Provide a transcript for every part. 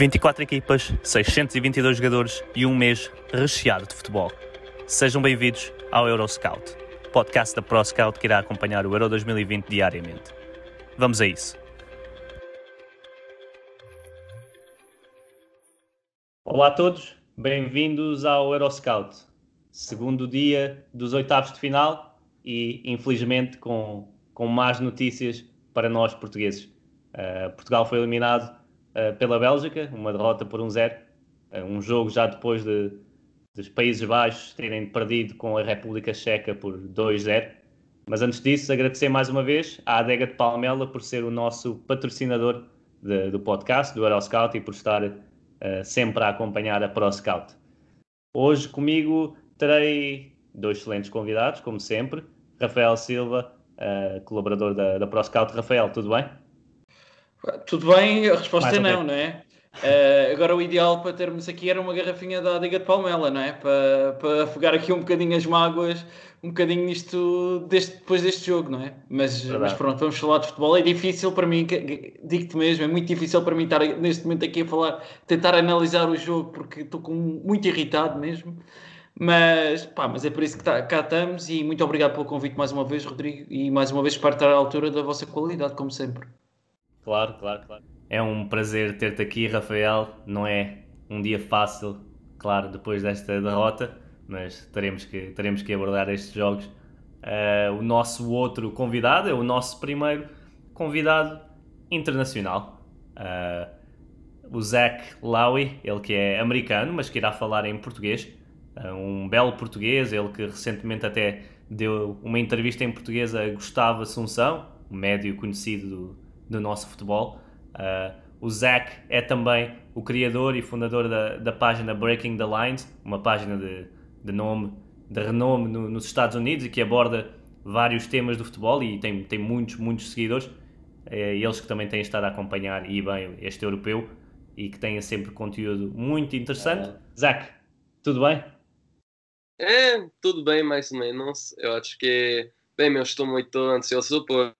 24 equipas, 622 jogadores e um mês recheado de futebol. Sejam bem-vindos ao Euroscout, podcast da ProScout que irá acompanhar o Euro 2020 diariamente. Vamos a isso. Olá a todos, bem-vindos ao Euroscout, segundo dia dos oitavos de final e, infelizmente, com, com más notícias para nós portugueses. Uh, Portugal foi eliminado uh, pela Bélgica, uma derrota por 1-0, uh, um jogo já depois de, dos Países Baixos terem perdido com a República Checa por 2-0. Mas antes disso, agradecer mais uma vez à Adega de Palmela por ser o nosso patrocinador de, do podcast, do Euroscout, e por estar uh, sempre a acompanhar a ProScout. Hoje comigo terei dois excelentes convidados, como sempre. Rafael Silva, uh, colaborador da, da ProScout. Rafael, tudo bem? Tudo bem, a resposta é não, não é? Uh, agora o ideal para termos aqui era uma garrafinha da Adega de Palmela, não é? Para, para afogar aqui um bocadinho as mágoas, um bocadinho nisto deste, depois deste jogo, não é? Mas, mas pronto, vamos falar de futebol. É difícil para mim, digo-te mesmo, é muito difícil para mim estar neste momento aqui a falar, tentar analisar o jogo, porque estou com, muito irritado mesmo. Mas, pá, mas é por isso que tá, cá estamos e muito obrigado pelo convite mais uma vez, Rodrigo, e mais uma vez para estar à altura da vossa qualidade, como sempre. Claro, claro, claro. É um prazer ter-te aqui, Rafael. Não é um dia fácil, claro, depois desta derrota, mas teremos que, teremos que abordar estes jogos. Uh, o nosso outro convidado é o nosso primeiro convidado internacional. Uh, o Zach Lowy, ele que é americano, mas que irá falar em português. Uh, um belo português, ele que recentemente até deu uma entrevista em português a Gustavo Assunção, um médio conhecido do, do nosso futebol. Uh, o Zach é também o criador e fundador da, da página Breaking the Lines, uma página de, de nome, de renome no, nos Estados Unidos e que aborda vários temas do futebol e tem, tem muitos, muitos seguidores. É, eles que também têm estado a acompanhar e bem este europeu e que têm sempre conteúdo muito interessante. Uh, Zach, tudo bem? É, tudo bem, mais ou menos. Eu acho que, bem, eu estou muito ansioso por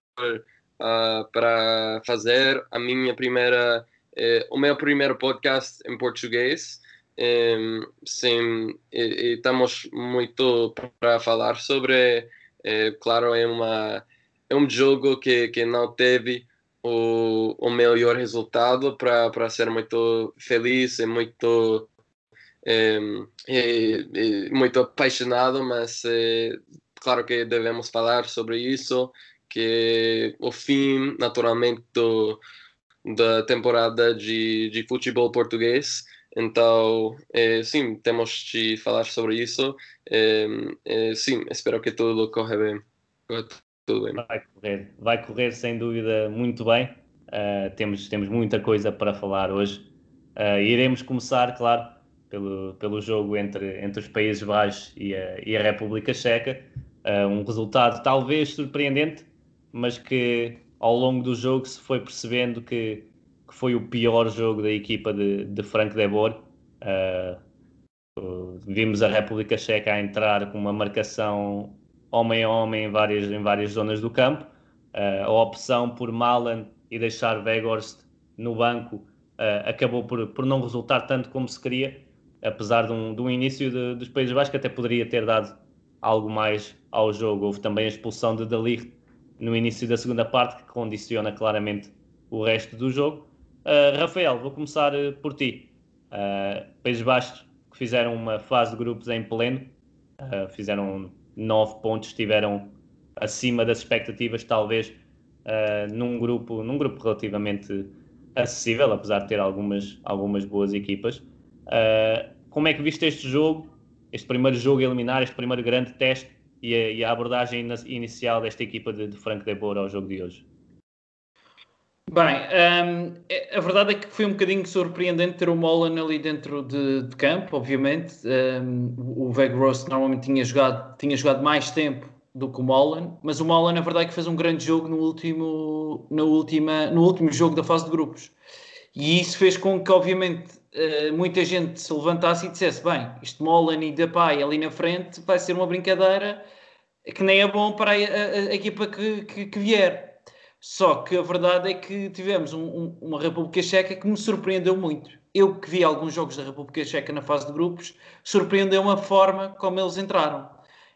uh, para fazer a minha primeira, eh, o meu primeiro podcast em português. Um, sim, e, e estamos muito para falar sobre. Eh, claro, é uma é um jogo que, que não teve o, o melhor resultado para ser muito feliz e muito é, é, muito apaixonado, mas é, claro que devemos falar sobre isso que é o fim, naturalmente, do, da temporada de, de futebol português. Então, é, sim, temos de falar sobre isso. É, é, sim, espero que tudo corra bem. Tudo bem. Vai correr, vai correr sem dúvida muito bem. Uh, temos, temos muita coisa para falar hoje. Uh, iremos começar, claro, pelo, pelo jogo entre, entre os Países Baixos e a, e a República Checa. Uh, um resultado talvez surpreendente, mas que ao longo do jogo se foi percebendo que, que foi o pior jogo da equipa de, de Frank de Boer. Uh, vimos a República Checa a entrar com uma marcação homem a homem em várias, em várias zonas do campo. Uh, a opção por Malan e deixar Weghorst no banco uh, acabou por, por não resultar tanto como se queria, apesar de um, de um início de, dos Países Baixos que até poderia ter dado algo mais ao jogo. Houve também a expulsão de Dalir no início da segunda parte, que condiciona claramente o resto do jogo. Uh, Rafael, vou começar uh, por ti. Uh, Países Baixos que fizeram uma fase de grupos em pleno, fizeram nove pontos, estiveram acima das expectativas, talvez num grupo num grupo relativamente acessível, apesar de ter algumas algumas boas equipas. como é que viste este jogo, este primeiro jogo a eliminar, este primeiro grande teste e a, e a abordagem inicial desta equipa de, de Frank de Boer ao jogo de hoje? Bem, um, a verdade é que foi um bocadinho surpreendente ter o Molan ali dentro de, de campo, obviamente. Um, o Veg Ross normalmente tinha jogado, tinha jogado mais tempo do que o Molan, mas o Molan, na verdade, é que fez um grande jogo no último, no, última, no último jogo da fase de grupos. E isso fez com que, obviamente, uh, muita gente se levantasse e dissesse: bem, isto Molan e Depay ali na frente vai ser uma brincadeira que nem é bom para a, a, a equipa que, que, que vier. Só que a verdade é que tivemos um, um, uma República Checa que me surpreendeu muito. Eu que vi alguns jogos da República Checa na fase de grupos, surpreendeu-me a forma como eles entraram.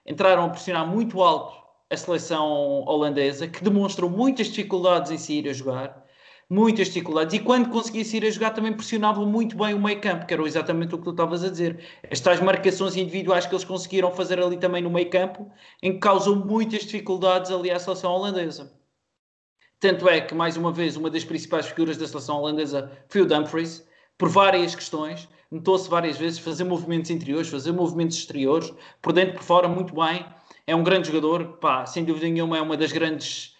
Entraram a pressionar muito alto a seleção holandesa, que demonstrou muitas dificuldades em sair a jogar, muitas dificuldades, e quando conseguia sair a jogar também pressionavam muito bem o meio campo, que era exatamente o que tu estavas a dizer. Estas marcações individuais que eles conseguiram fazer ali também no meio campo, em que causou muitas dificuldades ali à seleção holandesa. Tanto é que, mais uma vez, uma das principais figuras da seleção holandesa foi o Dumfries, por várias questões. Notou-se várias vezes fazer movimentos interiores, fazer movimentos exteriores, por dentro, por fora, muito bem. É um grande jogador, pá, sem dúvida nenhuma, é uma das grandes.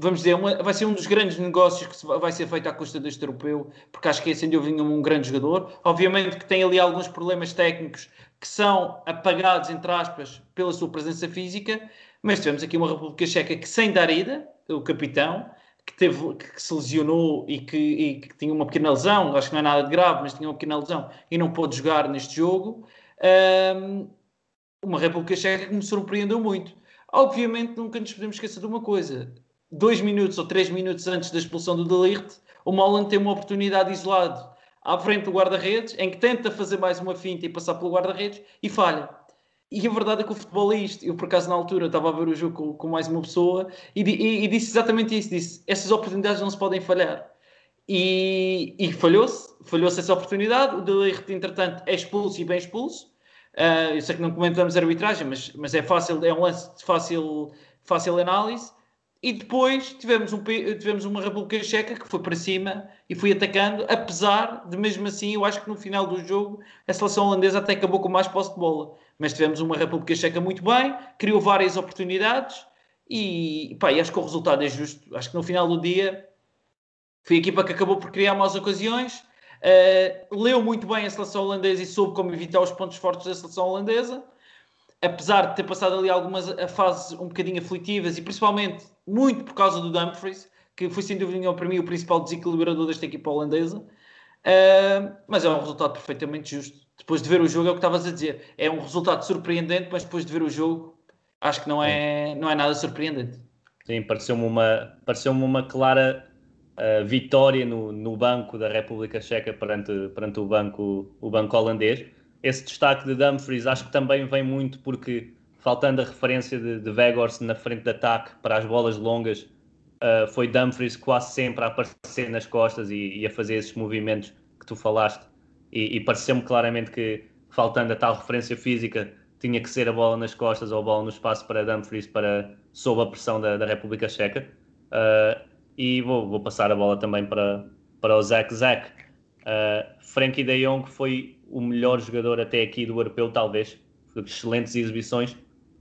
Vamos dizer, uma, vai ser um dos grandes negócios que vai ser feito à custa deste europeu, porque acho que é sem dúvida um grande jogador. Obviamente que tem ali alguns problemas técnicos que são apagados, entre aspas, pela sua presença física, mas tivemos aqui uma República Checa que, sem dar ida, o capitão, que, teve, que se lesionou e que, e que, tinha uma pequena lesão, acho que não é nada de grave, mas tinha uma pequena lesão e não pôde jogar neste jogo. Um, uma República Checa que me surpreendeu muito. Obviamente, nunca nos podemos esquecer de uma coisa: dois minutos ou três minutos antes da expulsão do Delirte, o Molland tem uma oportunidade isolado à frente do guarda-redes, em que tenta fazer mais uma finta e passar pelo guarda-redes e falha. E a verdade é que o futebol é isto. Eu, por acaso, na altura, estava a ver o jogo com, com mais uma pessoa e, e, e, disse exatamente isso: disse, essas oportunidades não se podem falhar. E, e falhou-se, falhou-se essa oportunidade. O Delirte, entretanto, é expulso e bem expulso. Uh, eu sei que não comentamos arbitragem, mas, mas é fácil, é um lance de fácil, fácil análise. E depois tivemos, um, tivemos uma República Checa que foi para cima e foi atacando, apesar de mesmo assim, eu acho que no final do jogo a seleção holandesa até acabou com mais posse de bola mas tivemos uma República Checa muito bem, criou várias oportunidades e, pá, e acho que o resultado é justo. Acho que no final do dia foi a equipa que acabou por criar mais ocasiões, uh, leu muito bem a seleção holandesa e soube como evitar os pontos fortes da seleção holandesa. Apesar de ter passado ali algumas fases um bocadinho aflitivas e principalmente muito por causa do Dumfries, que foi sem dúvida nenhuma para mim o principal desequilibrador desta equipa holandesa. Uh, mas é um resultado perfeitamente justo depois de ver o jogo, é o que estavas a dizer. É um resultado surpreendente, mas depois de ver o jogo, acho que não é, não é nada surpreendente. Sim, pareceu-me uma, pareceu uma clara uh, vitória no, no banco da República Checa perante, perante o, banco, o banco holandês. Esse destaque de Dumfries acho que também vem muito porque, faltando a referência de, de Weghorst na frente de ataque para as bolas longas, uh, foi Dumfries quase sempre a aparecer nas costas e, e a fazer esses movimentos que tu falaste e, e pareceu-me claramente que, faltando a tal referência física, tinha que ser a bola nas costas ou a bola no espaço para Dumfries para, sob a pressão da, da República Checa. Uh, e vou, vou, passar a bola também para, para o Zach Zach. Uh, Frankie de Jong foi o melhor jogador até aqui do europeu, talvez. Excelentes exibições.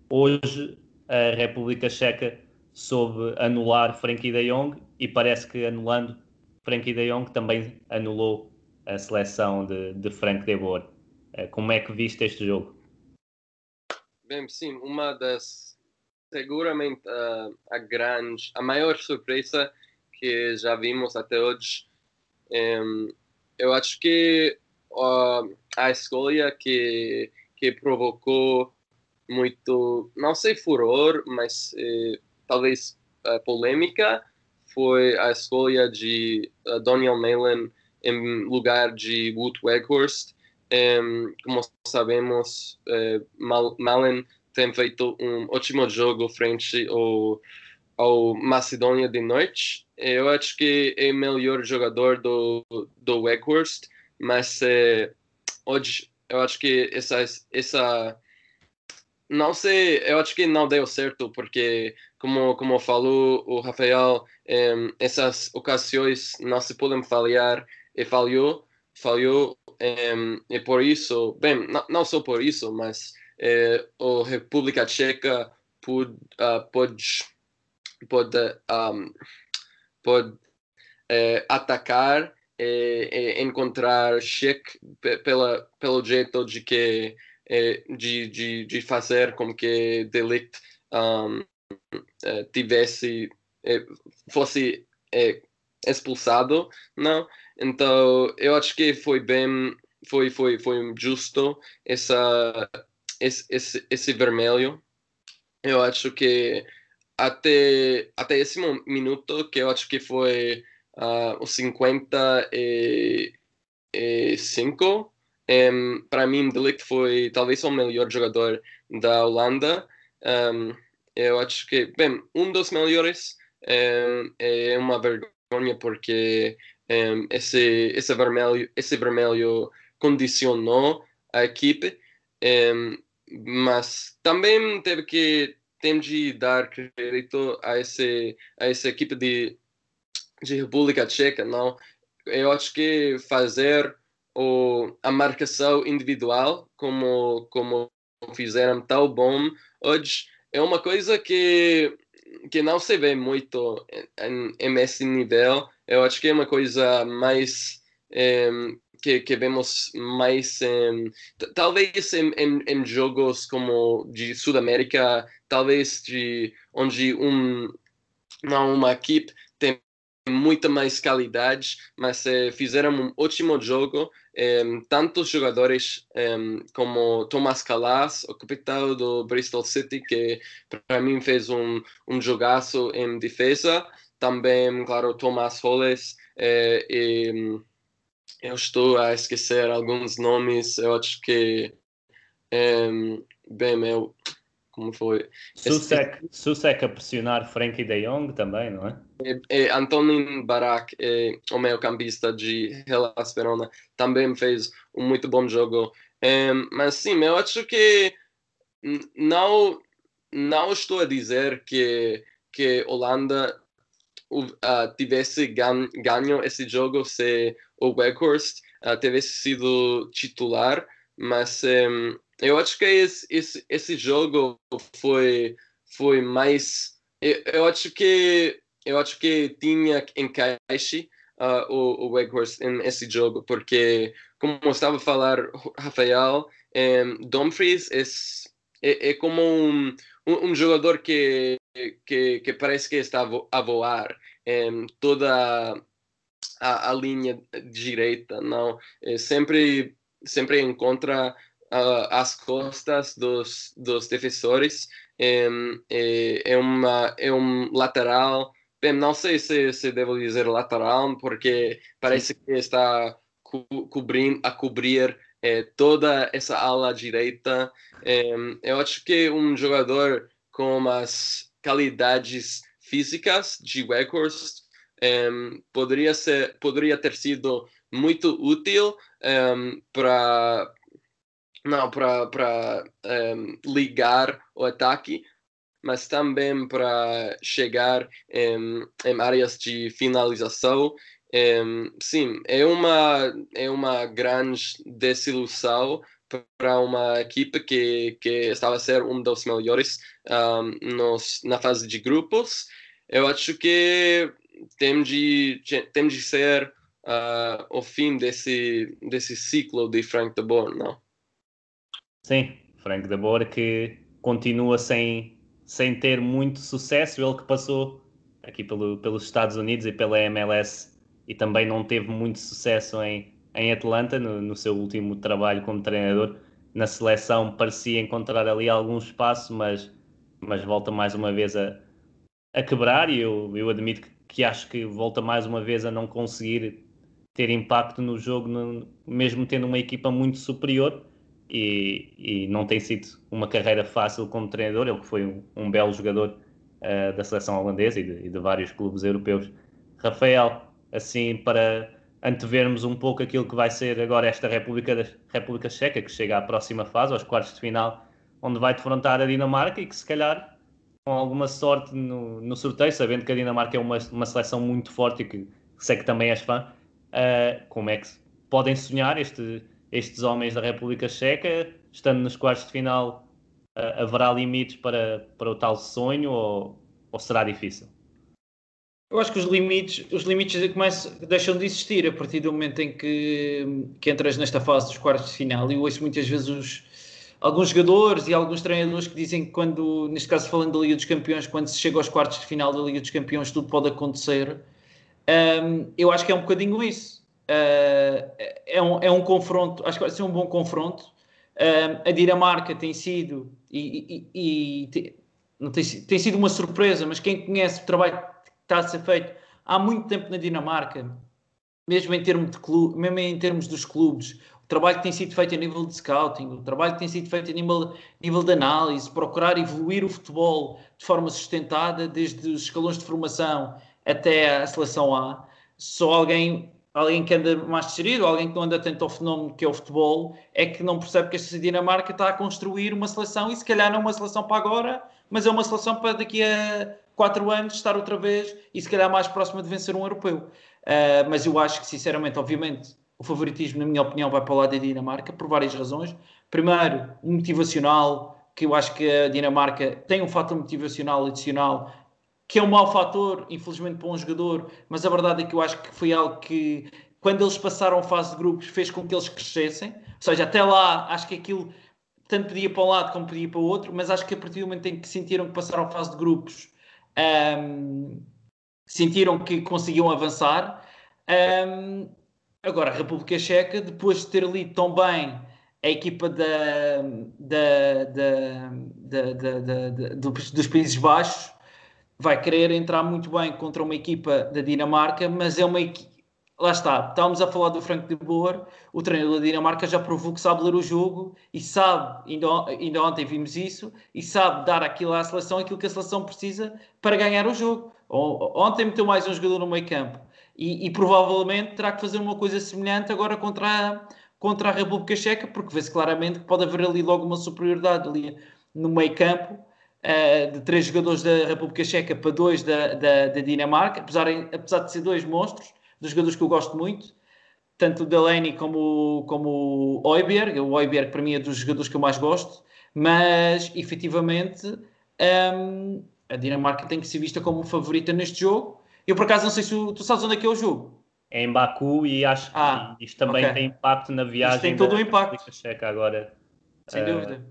Hoje a República Checa soube anular Frankie de Jong e parece que anulando Frankie de Jong também anulou a seleção de, de Frank de Boer. Eh, como é que viste este jogo? Bem, sim, uma das seguramente a, a grande, a maior surpresa que já vimos até hoje. Eu acho que uh, a escolha que que provocou muito, não sei furor, mas eh, talvez uh, polêmica, foi a escolha de uh, Daniel Malin em lugar de Wood Weghorst. Um, como sabemos, Mal Malen tem feito um ótimo jogo frente ao, ao Macedônia de Norte. Eu acho que é o melhor jogador do, do Weghorst, mas uh, hoje eu acho que essa, essa não sei, eu acho que não deu certo, porque, como, como falou o Rafael, um, essas ocasiões não se podem falhar e falhou, falhou um, e por isso, bem, não, não só por isso, mas é, a República Tcheca pode, uh, pode, pode, um, pode é, e, encontrar cheque pela, pelo jeito de que de, de, de fazer com que Delict um, tivesse fosse expulsado não? Então eu acho que foi bem foi foi foi justo essa esse, esse, esse vermelho. Eu acho que até, até esse minuto, que eu acho que foi uh, os 55, um, para mim, Delict foi talvez o melhor jogador da Holanda. Um, eu acho que, bem, um dos melhores um, é uma vergonha porque um, esse, esse, vermelho, esse vermelho condicionou a equipe. Mas também teve que tem de dar crédito a esse a essa equipe de de República Tcheca não. Eu acho que fazer o a marcação individual como como fizeram tão bom hoje é uma coisa que que não se vê muito em, em esse nível. Eu acho que é uma coisa mais que, que vemos mais talvez em, em, em, jogos como de Sudamérica, talvez de onde um não uma equipe muita mais qualidade, mas eh, fizeram um ótimo jogo. Um, tantos jogadores um, como Thomas Calas, o capitão do Bristol City, que para mim fez um, um jogaço em defesa. Também, claro, Thomas Holles eh, e eu estou a esquecer alguns nomes, eu acho que. Um, bem, meu. Como foi? Susek, Esse... Susek a pressionar Frankie de Jong também, não é? é, é Antonin Barak, é, o meio campista de Hellas Verona, também fez um muito bom jogo. Mas sim, eu acho que não, não estou a dizer que, que Holanda uh, tivesse gan ganho esse jogo se o Weghorst uh, tivesse sido titular, mas um, eu acho que esse, esse, esse jogo foi, foi mais. Eu, eu, acho que eu acho que tinha encaixe uh, o, o Weghorst nesse jogo, porque, como estava a falar, Rafael, um, Dumfries é, é, é como um, um, um jogador que que, que parece que está a voar em toda a, a linha direita, não? É sempre, sempre encontra uh, as costas dos, dos defensores. É, é, é, uma, é um lateral. Bem, não sei se, se devo dizer lateral, porque parece Sim. que está co cobrindo, a cobrir é, toda essa ala direita. É, eu acho que um jogador com as qualidades físicas de Weghorst um, poderia ser poderia ter sido muito útil um, para não para um, ligar o ataque mas também para chegar em, em áreas de finalização sim é uma é uma grande desilusão para uma equipe que, que estava a ser um dos melhores um, nos, na fase de grupos. Eu acho que tem de, tem de ser uh, o fim desse, desse ciclo de Frank de Boer, não? Sim, Frank de Boer que continua sem, sem ter muito sucesso, ele que passou aqui pelo, pelos Estados Unidos e pela MLS e também não teve muito sucesso em, em Atlanta, no, no, seu último trabalho como treinador. Na seleção parecia encontrar ali algum espaço, mas, mas volta mais uma vez a, a quebrar. E eu, eu admito que, que acho que volta mais uma vez a não conseguir ter impacto no jogo, no, mesmo tendo uma equipa muito superior. E, e, não tem sido uma carreira fácil como treinador. Ele que foi um, um belo jogador uh, da seleção holandesa e de, e de vários clubes europeus. Rafael, assim, para antevermos um pouco aquilo que vai ser agora esta República, República Checa, que chega à próxima fase, aos quartos de final, onde vai defrontar a Dinamarca e que se calhar, com alguma sorte no, no sorteio, sabendo que a Dinamarca é uma, uma seleção muito forte e que sei que também és fã, uh, como é que podem sonhar este, estes homens da República Checa, estando nos quartos de final, uh, haverá limites para, para o tal sonho ou, ou será difícil? Eu acho que os limites, os limites começam, deixam de existir a partir do momento em que, que entras nesta fase dos quartos de final. E eu ouço muitas vezes os, alguns jogadores e alguns treinadores que dizem que quando, neste caso falando da Liga dos Campeões, quando se chega aos quartos de final da Liga dos Campeões, tudo pode acontecer. Um, eu acho que é um bocadinho isso. Uh, é, um, é um confronto, acho que vai ser um bom confronto. Um, a Dinamarca tem sido e, e, e tem, não tem, tem sido uma surpresa, mas quem conhece o trabalho que está a ser feito há muito tempo na Dinamarca, mesmo em termos, de clube, mesmo em termos dos clubes, o trabalho que tem sido feito a nível de scouting, o trabalho que tem sido feito a nível, nível de análise, procurar evoluir o futebol de forma sustentada, desde os escalões de formação até a seleção A. Só alguém, alguém que anda mais deserido, alguém que não anda atento ao fenómeno que é o futebol, é que não percebe que esta Dinamarca está a construir uma seleção e se calhar não uma seleção para agora, mas é uma seleção para daqui a quatro anos estar outra vez e se calhar mais próxima de vencer um europeu. Uh, mas eu acho que, sinceramente, obviamente, o favoritismo, na minha opinião, vai para o lado da Dinamarca por várias razões. Primeiro, motivacional, que eu acho que a Dinamarca tem um fator motivacional adicional, que é um mau fator, infelizmente, para um jogador, mas a verdade é que eu acho que foi algo que, quando eles passaram a fase de grupos, fez com que eles crescessem. Ou seja, até lá, acho que aquilo tanto podia para um lado como podia para o outro, mas acho que a partir do momento em que sentiram que passaram a fase de grupos, um, sentiram que conseguiam avançar. Um, agora, a República Checa, depois de ter lido tão bem a equipa da, da, da, dos, dos Países Baixos, vai querer entrar muito bem contra uma equipa da Dinamarca, mas é uma equipa lá está, estávamos a falar do Frank de Boer, o treinador da Dinamarca já provou que sabe ler o jogo e sabe, ainda, ainda ontem vimos isso, e sabe dar aquilo à seleção, aquilo que a seleção precisa para ganhar o jogo. Ontem meteu mais um jogador no meio campo e, e provavelmente terá que fazer uma coisa semelhante agora contra a, contra a República Checa, porque vê-se claramente que pode haver ali logo uma superioridade ali no meio campo. Uh, de três jogadores da República Checa para dois da, da, da Dinamarca, apesar, apesar de ser dois monstros, dos jogadores que eu gosto muito, tanto o Delaney como, como o Oiberg. O Oiberg, para mim, é dos jogadores que eu mais gosto, mas efetivamente um, a Dinamarca tem que ser vista como favorita neste jogo. Eu, por acaso, não sei se tu, tu sabes onde é que é o jogo. É em Baku e acho que ah, isto também okay. tem impacto na viagem isto tem todo o impacto. Checa agora. Sem uh, dúvida.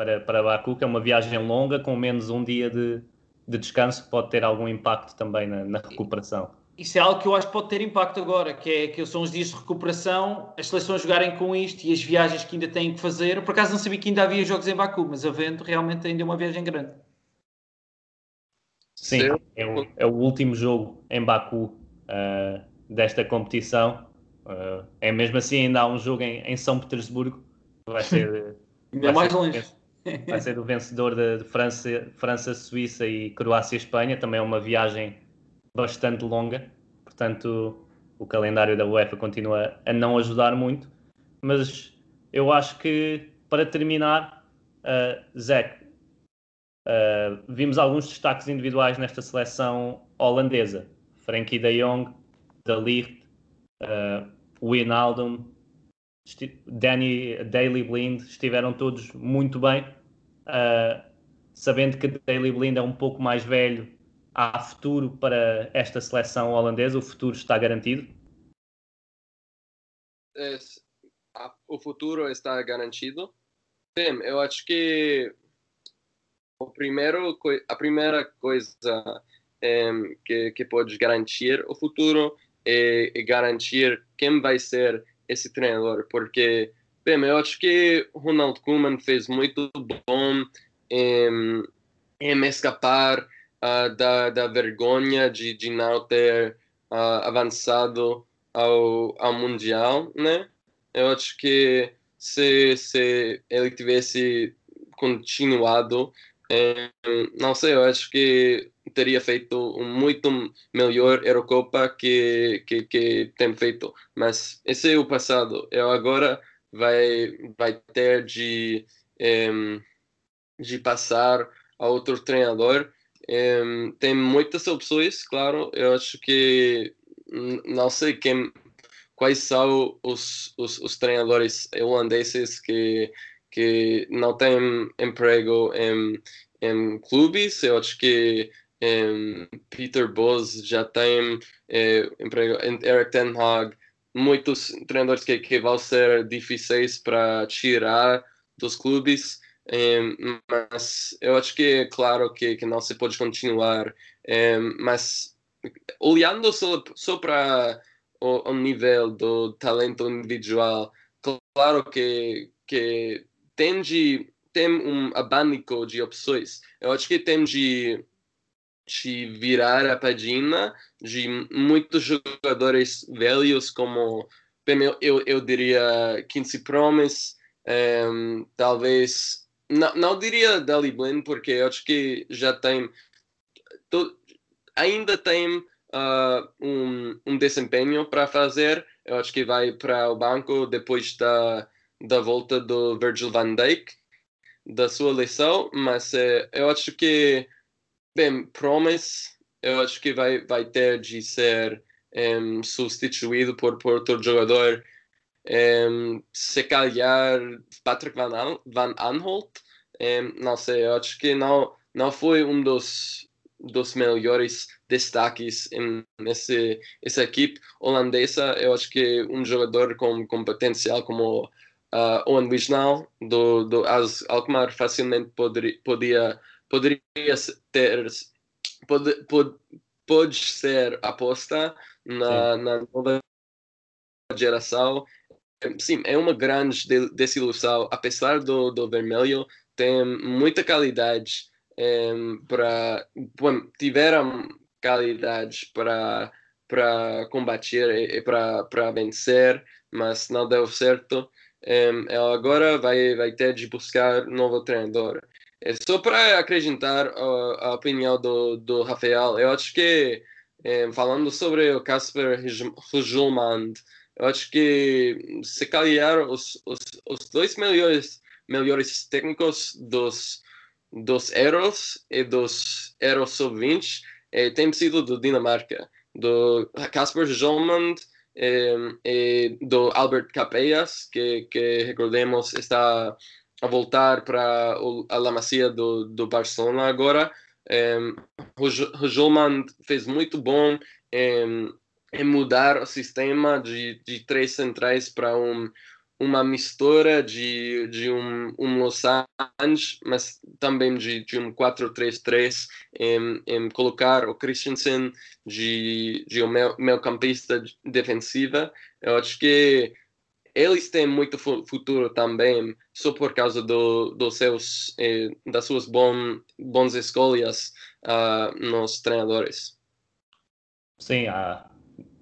Para, para Baku, que é uma viagem longa com menos um dia de, de descanso pode ter algum impacto também na, na recuperação isso é algo que eu acho que pode ter impacto agora, que é que são os dias de recuperação, as seleções jogarem com isto e as viagens que ainda têm que fazer. Por acaso não sabia que ainda havia jogos em Baku, mas havendo realmente ainda é uma viagem grande. Sim, é o, é o último jogo em Baku uh, desta competição. Uh, é mesmo assim, ainda há um jogo em, em São Petersburgo, vai ser. ainda mais longe. Vai ser o vencedor de, França, França, Suíça e Croácia-Espanha. Também é uma viagem bastante longa, portanto o calendário da UEFA continua a não ajudar muito, mas eu acho que para terminar, uh, Zé, uh, vimos alguns destaques individuais nesta seleção holandesa, Frankie de Jong, De uh, Wijnaldum, Danny Daily Blind, estiveram todos muito bem, uh, sabendo que Daily Blind é um pouco mais velho há futuro para esta seleção holandesa? O futuro está garantido? É, o futuro está garantido. Sim, eu acho que o primeiro, a primeira coisa é, que, que pode garantir o futuro é, é, garantir quem vai ser esse treinador, porque bem, eu acho que Ronald Koeman fez muito bom em, em escapar uh, da, da vergonha de, de não ter uh, avançado ao, ao Mundial, né? Eu acho que se, se ele tivesse continuado, eh, não sei, eu acho que teria feito muito melhor Eurocopa que, que, que tem feito. Mas esse é o passado. Eu agora vai, vai ter de, de passar a outro treinador tem muitas opções, claro. Eu acho que não sei quem, quais são os, os, os treinadores holandeses que, que não têm emprego em, em clubes. Eu acho que Peter Bose já tem uh, emprego, Eric Ten Hag, muitos treinadores que, que vão ser difíceis para tirar dos clubes, mas eu acho que é claro que, que não se pode continuar, mas olhando só, só para o, o nível do talento individual, claro que, que tem de tem um abanico de opções. Eu acho que tem de, de virar a página de muitos jogadores velhos, como eu, eu diria Quincy Promise, um, talvez. Não, não diria Dali Blin, porque eu acho que já tem. To, ainda tem uh, um, um desempenho para fazer. Eu acho que vai para o banco depois da, da volta do Virgil van Dijk da sua lição, mas é, eu acho que, bem, Promise, eu acho que vai, vai ter de ser um, substituído por, por outro jogador, um, se calhar Patrick Van, An Van Anholt, um, não sei, eu acho que não, não foi um dos, dos melhores destaques nesse, essa equipe holandesa. Eu acho que um jogador com, com potencial como uh, Owen Wijnal do, do Alkmaar facilmente poderia, podia, poderia ter pode, pode, pode ser aposta na, na nova geração. Sim, é uma grande desilusão. Apesar do, do vermelho, tem muita qualidade um, para. Bom, tiveram qualidades para para combater e para vencer, mas não deu certo um, ela agora vai, vai ter de buscar novo treinador. É só para acrescentar a, a, opinião do, do Rafael, eu acho que, um, falando sobre o Casper Hujulmand, eu acho que se calhar os, os, os dois melhores, melhores técnicos dos, dos Eros e dos Eros Sub-20 eh, têm sido do Dinamarca. Do Casper Hujulmand eh, do Albert Capellas, que, que recordemos está a voltar para a La Macia do, do Barcelona agora. o Jolman fez muito bom em, em mudar o sistema de, de três centrais para um uma mistura de, de um, um Los Angeles, mas também de, de um 4-3-3, em, colocar o Christensen de, de um meio, meio campista defensiva. Eu acho que eles têm muito futuro também, só por causa do, dos seus, eh, das suas bom, bons escolhas uh, nos treinadores. Sim, há,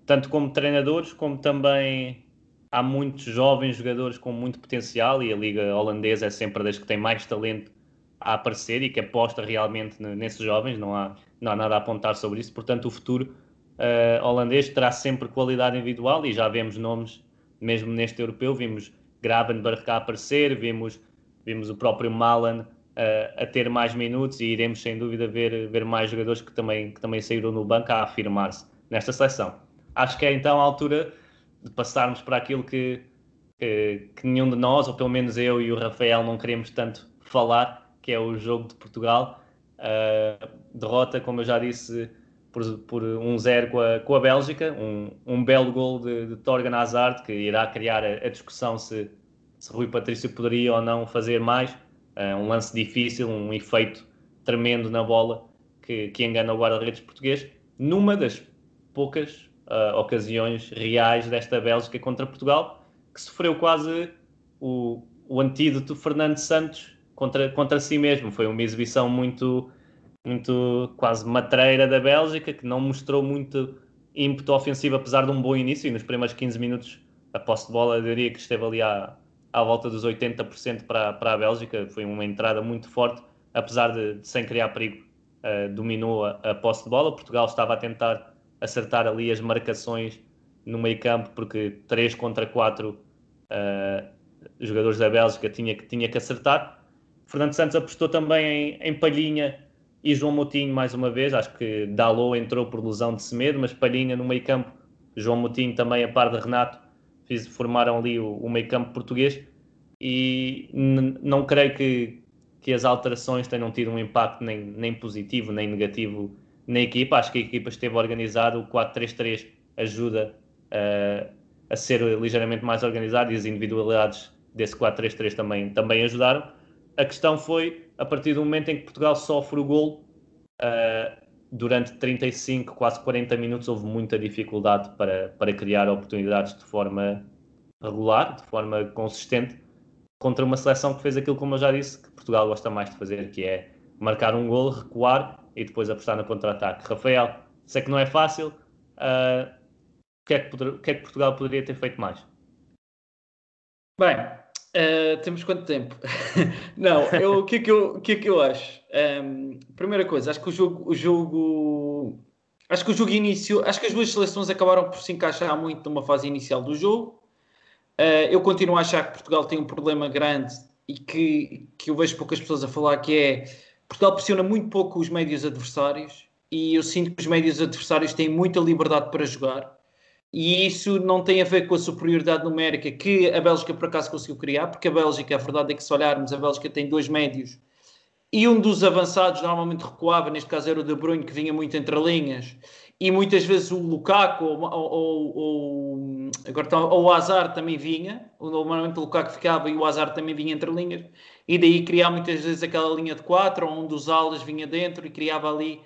tanto como treinadores, como também há muitos jovens jogadores com muito potencial e a liga holandesa é sempre das que tem mais talento a aparecer e que aposta realmente nesses jovens, não há, não há nada a apontar sobre isso. Portanto, o futuro uh, holandês terá sempre qualidade individual e já vemos nomes, mesmo neste europeu, vimos Gravenberg a aparecer, vimos, vimos o próprio Malan uh, a ter mais minutos e iremos sem dúvida ver, ver mais jogadores que também, que também saíram no banco a afirmar-se nesta seleção. Acho que é então a altura de passarmos para aquilo que, que, que, nenhum de nós, ou pelo menos eu e o Rafael, não queremos tanto falar, que é o jogo de Portugal. Uh, derrota, como eu já disse, por, por 1-0 com a, com a Bélgica, um, um belo gol de, de Torgan Hazard, que irá criar a, a, discussão se, se Rui Patrício poderia ou não fazer mais. Uh, um lance difícil, um efeito tremendo na bola que, que engana o guarda-redes português, numa das poucas uh, ocasiões reais desta Bélgica contra Portugal, que sofreu quase o, o antídoto Fernando Santos contra, contra si mesmo. Foi uma exibição muito, muito quase matreira da Bélgica, que não mostrou muito ímpeto ofensivo, apesar de um bom início. E nos primeiros 15 minutos, a posse de bola, eu diria que esteve ali à, à volta dos 80% para, para a Bélgica. Foi uma entrada muito forte, apesar de, de sem criar perigo, uh, dominou a, a posse de bola. Portugal estava a tentar acertar ali as marcações no meio campo, porque 3 contra 4 uh, eh, jogadores da Bélgica tinha que, tinha que acertar. Fernando Santos apostou também em, em Palhinha e João Moutinho mais uma vez. Acho que Dalot entrou por lesão de Semedo, mas Palhinha no meio campo, João Moutinho também a par de Renato, fiz, formaram ali o, o meio campo português. E não creio que, que as alterações tenham tido um impacto nem, nem positivo nem negativo na equipa. Acho que a equipa esteve organizada, o 4-3-3 ajuda uh, a ser ligeiramente mais organizado e as individualidades desse 4-3-3 também, também ajudaram. A questão foi, a partir do momento em que Portugal sofre o gol, uh, durante 35, quase 40 minutos, houve muita dificuldade para, para criar oportunidades de forma regular, de forma consistente, contra uma seleção que fez aquilo, como eu já disse, que Portugal gosta mais de fazer, que é marcar um gol, recuar e depois apostar no contra-ataque. Rafael, sei que não é fácil, uh, o, que é que, o que é que Portugal poderia ter feito mais? Bem, uh, temos quanto tempo? não, eu, o, que é que eu, o que é que eu acho? Um, primeira coisa, acho que o jogo, o jogo acho que o jogo início, acho que as duas seleções acabaram por se encaixar muito numa fase inicial do jogo. Uh, eu continuo a achar que Portugal tem um problema grande e que, que eu vejo poucas pessoas a falar que é Portugal pressiona muito pouco os médios adversários e eu sinto que os médios adversários têm muita liberdade para jogar e isso não tem a ver com a superioridade numérica que a Bélgica por acaso conseguiu criar, porque a Bélgica, a verdade é que se olharmos, a Bélgica tem dois médios. E um dos avançados normalmente recuava, neste caso era o De Bruyne, que vinha muito entre linhas, e muitas vezes o Lukaku ou, ou, ou, agora ou o Azar também vinha, normalmente o Lukaku ficava e o Azar também vinha entre linhas, e daí criar muitas vezes aquela linha de quatro, ou um dos alas vinha dentro e criava ali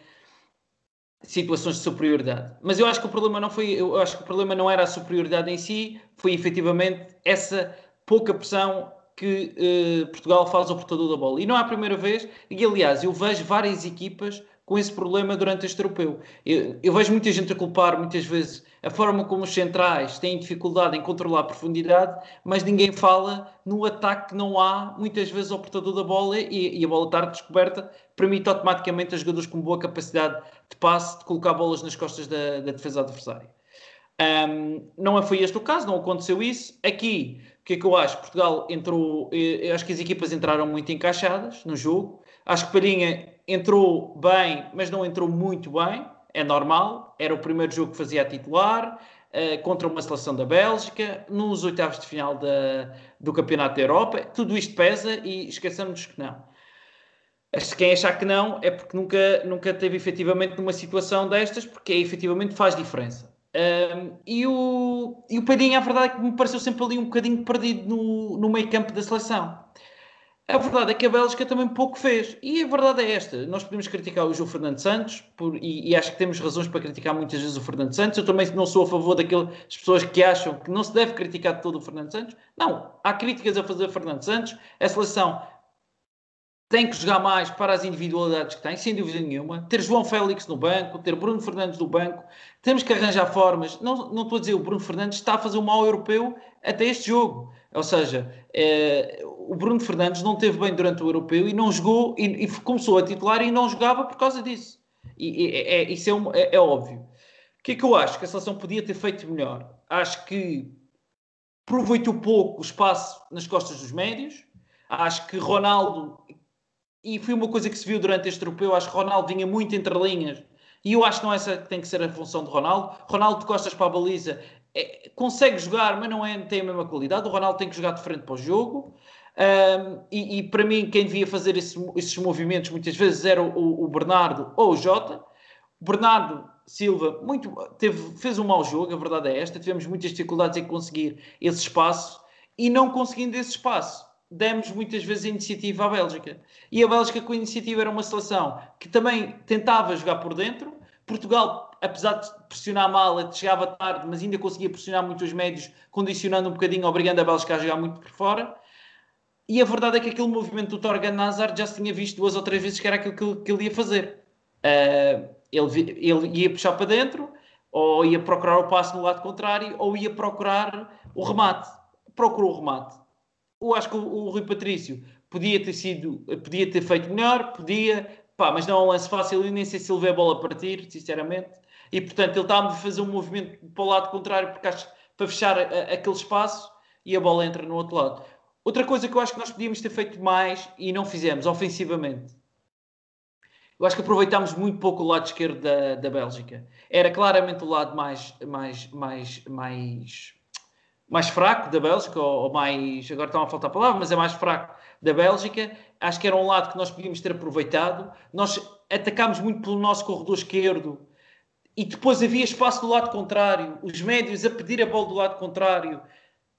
situações de superioridade. Mas eu acho que o problema não foi, eu acho que o problema não era a superioridade em si, foi efetivamente essa pouca pressão que eh, Portugal faz ao portador da bola. E não é a primeira vez, e aliás, eu vejo várias equipas com esse problema durante este europeu. Eu, eu, vejo muita gente a culpar, muitas vezes, a forma como os centrais têm dificuldade em controlar a profundidade, mas ninguém fala no ataque que não há, muitas vezes, ao portador da bola e, e a bola estar descoberta permite automaticamente a jogadores com boa capacidade de passe de colocar bolas nas costas da, da defesa adversária. Um, não foi este o caso, não aconteceu isso. Aqui, o que é que eu acho? Portugal entrou, eh, eu acho que as equipas entraram muito encaixadas no jogo. Acho que Palhinha entrou bem, mas não entrou muito bem. É normal. Era o primeiro jogo que fazia a titular uh, contra uma seleção da Bélgica, nos oitavos de final da, do Campeonato da Europa. Tudo isto pesa e esqueçamos que não. Quem achar que não é porque nunca, nunca teve efetivamente numa situação destas, porque é, efetivamente faz diferença. Um, e, o, e o Pedrinho, a verdade é que me pareceu sempre ali um bocadinho perdido no, no meio campo da seleção. A verdade é que a Bélgica também pouco fez. E a verdade é esta: nós podemos criticar o João Fernando Santos, por, e, e, acho que temos razões para criticar muitas vezes o Fernando Santos. Eu também não sou a favor daquelas pessoas que acham que não se deve criticar todo o Fernando Santos. Não, há críticas a fazer a Fernando Santos. A seleção tem que jogar mais para as individualidades que tem, sem dúvida nenhuma. Ter João Félix no banco, ter Bruno Fernandes no banco. Temos que arranjar formas. Não, não estou a dizer o Bruno Fernandes está a fazer um mau europeu até este jogo. Ou seja, é, o Bruno Fernandes não teve bem durante o europeu e não jogou, e, e começou a titular e não jogava por causa disso. E, e é, isso é, um, é, é óbvio. O que é que eu acho que a seleção podia ter feito melhor? Acho que aproveitou pouco o espaço nas costas dos médios. Acho que Ronaldo e foi uma coisa que se viu durante este europeu. Acho que Ronaldo vinha muito entre linhas e eu acho que não é essa que tem que ser a função de Ronaldo. Ronaldo de costas para a baliza é, consegue jogar, mas não é, tem a mesma qualidade. O Ronaldo tem que jogar de frente para o jogo. Um, e, e, para mim, quem devia fazer esse, esses movimentos muitas vezes era o, o, Bernardo ou o Jota. O Bernardo Silva muito, teve, fez um mau jogo, a verdade é esta. Tivemos muitas dificuldades em conseguir esse espaço e não conseguindo esse espaço demos muitas vezes a iniciativa à Bélgica. E a Bélgica, com a iniciativa, era uma seleção que também tentava jogar por dentro. Portugal, apesar de pressionar mal, chegava tarde, mas ainda conseguia pressionar muito os médios, condicionando um bocadinho, obrigando a Bélgica a jogar muito por fora. E a verdade é que aquele movimento do Torgan Nazar já se tinha visto duas ou três vezes que era aquilo que, que ele ia fazer. Uh, ele, ele ia puxar para dentro, ou ia procurar o passo no lado contrário, ou ia procurar o remate. Procurou o remate eu acho que o, o Rui Patrício podia ter sido, podia ter feito melhor, podia, pá, mas não é um lance fácil e nem sei se ele vê a bola partir, sinceramente. E portanto ele está a fazer um movimento para o lado contrário porque acho, para fechar a, aquele espaço e a bola entra no outro lado. Outra coisa que eu acho que nós podíamos ter feito mais e não fizemos, ofensivamente. Eu acho que aproveitámos muito pouco o lado esquerdo da, da Bélgica. Era claramente o lado mais, mais, mais, mais mais fraco da Bélgica, ou, ou mais, agora estão a faltar a palavra, mas é mais fraco da Bélgica. Acho que era um lado que nós podíamos ter aproveitado. Nós atacámos muito pelo nosso corredor esquerdo e depois havia espaço do lado contrário, os médios a pedir a bola do lado contrário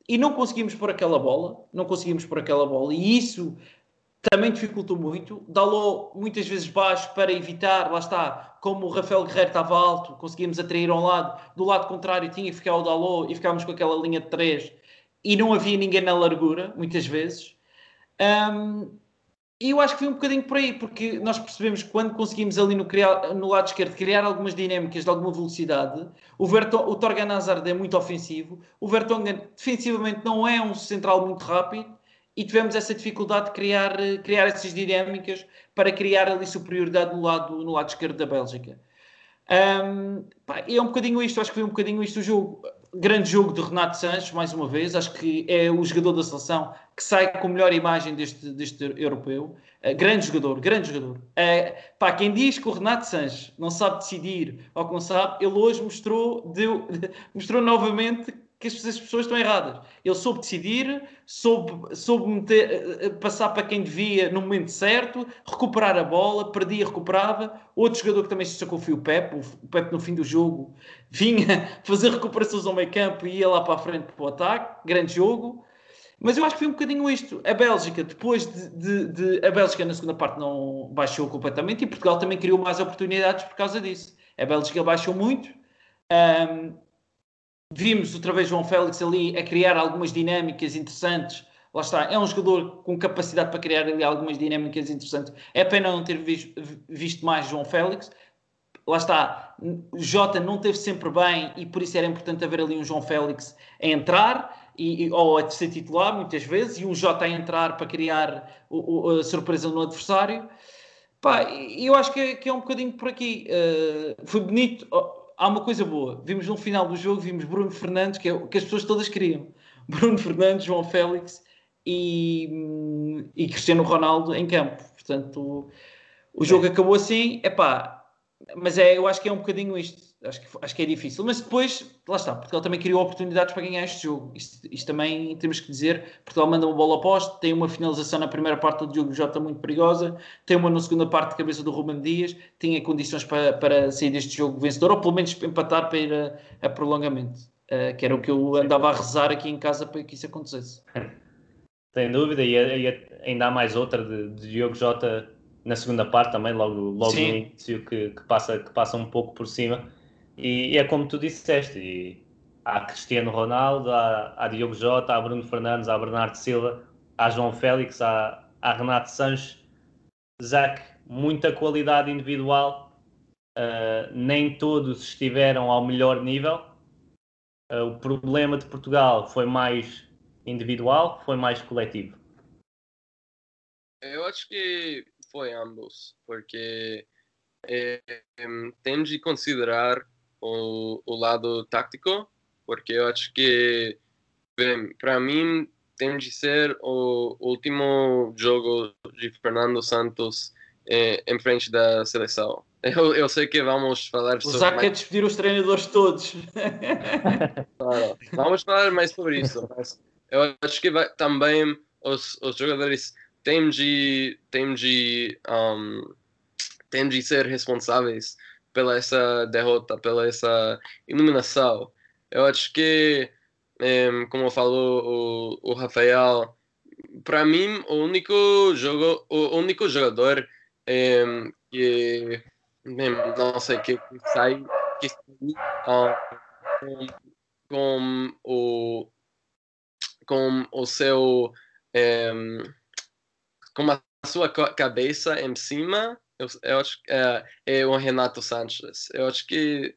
e não conseguimos pôr aquela bola, não conseguimos pôr aquela bola e isso também dificultou muito. Dalot muitas vezes baixo para evitar, lá está, como o Rafael Guerreiro estava alto, conseguimos atrair a um lado, do lado contrário tinha que ficar o Dalot e ficámos com aquela linha de 3 e não havia ninguém na largura, muitas vezes. Um, e eu acho que foi um bocadinho por aí, porque nós percebemos que quando conseguimos ali no, criar, no lado esquerdo criar algumas dinâmicas de alguma velocidade, o, o Torgan Hazard é muito ofensivo, o Vertonghen defensivamente não é um central muito rápido, e tivemos essa dificuldade de criar, criar essas dinâmicas para criar ali superioridade no lado, no lado esquerdo da Bélgica. Um, pá, é um bocadinho isto, acho que foi um bocadinho isto o jogo. Grande jogo de Renato Sanches, mais uma vez. Acho que é o jogador da seleção que sai com a melhor imagem deste, deste europeu. Uh, grande jogador, grande jogador. Uh, pá, quem diz que o Renato Sanches não sabe decidir ou que não sabe, ele hoje mostrou, deu, mostrou novamente que as pessoas estão erradas. Ele soube decidir, soube, soube meter, eh, eh, passar para quem devia no momento certo, recuperar a bola, perdia, recuperava. Outro jogador que também se sacou foi o Pep. O Pep, no fim do jogo, vinha fazer recuperações ao meio campo e ia lá para a frente para o ataque. Grande jogo. Mas eu acho que foi um bocadinho isto. A Bélgica, depois de, de, de, A Bélgica na segunda parte não baixou completamente e Portugal também criou mais oportunidades por causa disso. A Bélgica baixou muito. Um, Vimos outra vez João Félix ali a criar algumas dinâmicas interessantes. Lá está, é um jogador com capacidade para criar ali algumas dinâmicas interessantes. É pena não ter visto, visto mais João Félix. Lá está, Jota não teve sempre bem e por isso era importante haver ali um João Félix a entrar e, ou a ser titular muitas vezes e um Jota a entrar para criar o, o, a surpresa no adversário. Pá, eu acho que é, que é um bocadinho por aqui. Uh, foi bonito há uma coisa boa. Vimos no final do jogo, vimos Bruno Fernandes, que é o que as pessoas todas queriam. Bruno Fernandes, João Félix e, e Cristiano Ronaldo em campo. Portanto, o, o jogo é. acabou assim, é pá. Mas é, eu acho que é um bocadinho isto. Acho que, acho que é difícil. Mas depois, lá está, Portugal também criou oportunidades para ganhar este jogo. Isto, isto também temos que dizer. Portugal manda uma bola oposta, tem uma finalização na primeira parte do jogo Jota muito perigosa, tem uma na segunda parte de cabeça do Ruben Dias, tinha condições para, para sair deste jogo vencedor, ou pelo menos empatar para ir a, a prolongamento. Uh, que era o que eu andava a rezar aqui em casa para que isso acontecesse. Sem dúvida, e, e ainda há mais outra de, de Diogo Jota na segunda parte também, logo, logo no início, que, que, passa, que passa um pouco por cima e, é como tu disseste, e há Cristiano Ronaldo, há, há Diogo Jota, há Bruno Fernandes, há Bernardo Silva, há João Félix, há, há Renato Sanches, Zac, muita qualidade individual, uh, nem todos estiveram ao melhor nível. Uh, o problema de Portugal foi mais individual, foi mais coletivo. Eu acho que foi ambos, porque é, de considerar o, o lado tático, porque eu acho que, para mim, tem de ser o último jogo de Fernando Santos eh, em frente da seleção. Eu, eu sei que vamos falar sobre. O Zac quer despedir os treinadores todos. claro, vamos falar mais sobre isso. Eu acho que vai, também os, os jogadores têm de, têm de, um, têm de ser responsáveis pela essa derrota, pela essa iluminação. Eu acho que, como falou o, o Rafael, para mim o único jogo, o único jogador que não sei que sai que sai com, com o com o seu com a sua cabeça em cima eu, eu acho que é, é o Renato Sanches. Eu acho que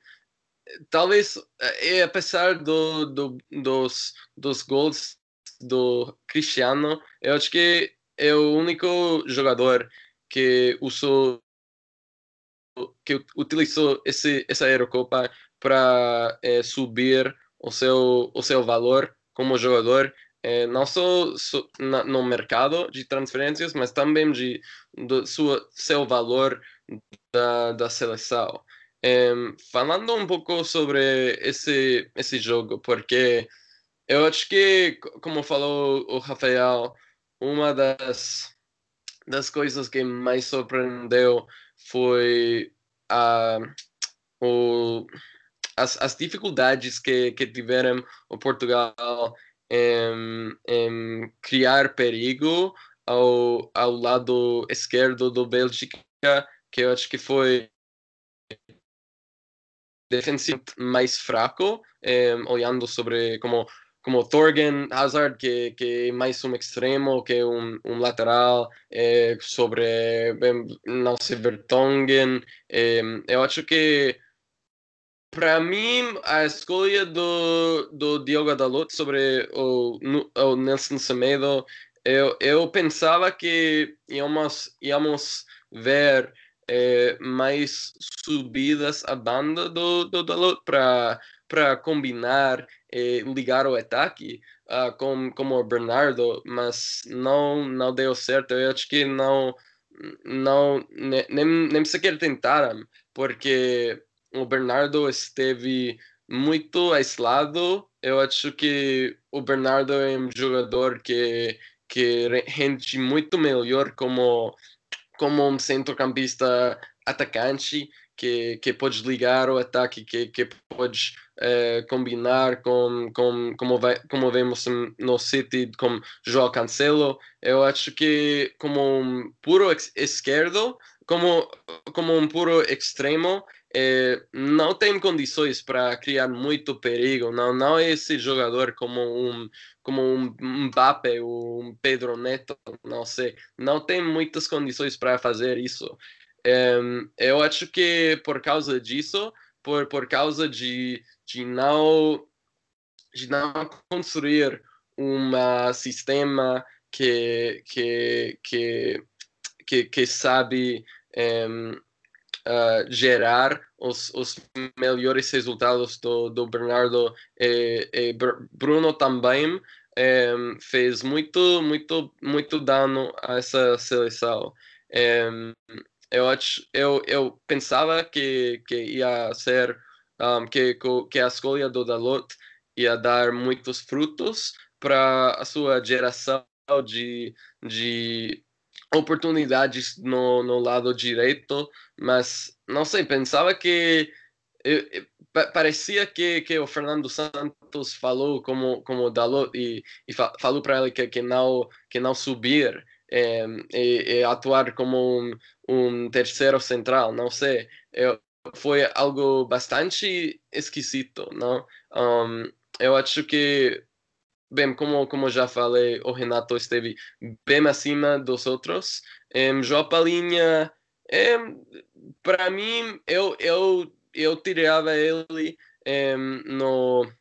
talvez, é, apesar do, do, dos, dos gols do Cristiano, eu acho que é o único jogador que usou que utilizou esse, essa Eurocopa para é, subir o seu, o seu valor como jogador é, não só, no mercado de transferências, mas também de, do sua, seu valor da, da seleção. Falando um pouco sobre esse, esse jogo, porque eu acho que, como falou o Rafael, uma das, das coisas que mais surpreendeu foi a, o, as, as dificuldades que, que tiveram o Portugal em, criar perigo ao, ao lado esquerdo do Bélgica, que eu acho que foi defensivamente mais fraco, olhando sobre como como Thorgan Hazard, que, que é mais um extremo que um, um lateral, é, sobre, não sei, Vertonghen. É, eu acho que, para mim, a escolha do, do Diogo Dalot sobre o, o Nelson Semedo, eu, eu pensava que íamos, íamos ver é, mais subidas à banda do, do Dalot para combinar e ligar o ataque uh, com, com o Bernardo, mas não, não deu certo. Eu acho que não, não nem, nem sequer tentaram, porque o Bernardo esteve muito aislado. Eu acho que o Bernardo é um jogador que, que rende muito melhor como, como um centrocampista atacante que, que podes ligar o ataque, que, que podes uh, combinar com, com como, vai, como vemos no City com João Cancelo. Eu acho que como um puro esquerdo, como, como um puro extremo, eh, não tem condições para criar muito perigo. Não, não é esse jogador como um como um Mbappe ou um Pedro Neto, não sei. Não tem muitas condições para fazer isso. Eu acho que por causa disso, por, por causa de, de, não, de não construir um sistema que, que, que, que, que sabe um, uh, gerar os, os melhores resultados do, do Bernardo e, e Bruno também fez muito, muito, muito dano a essa seleção. Eu, acho, eu, eu pensava que, que ia ser um, que, que a escolha do Dalot ia dar muitos frutos para a sua geração de, de oportunidades no, no lado direito, mas não sei, pensava que eu, parecia que, que o Fernando Santos falou como como Dalot e, e falou para ele que, que não que não subir é, e, e, atuar como um, um terceiro central, não sei. Eu, foi algo bastante esquisito, não? Um, eu acho que, bem, como, como já falei, o Renato esteve bem acima dos outros. Um, João Palinha, um, para mim, eu, eu, eu tirava ele um, no,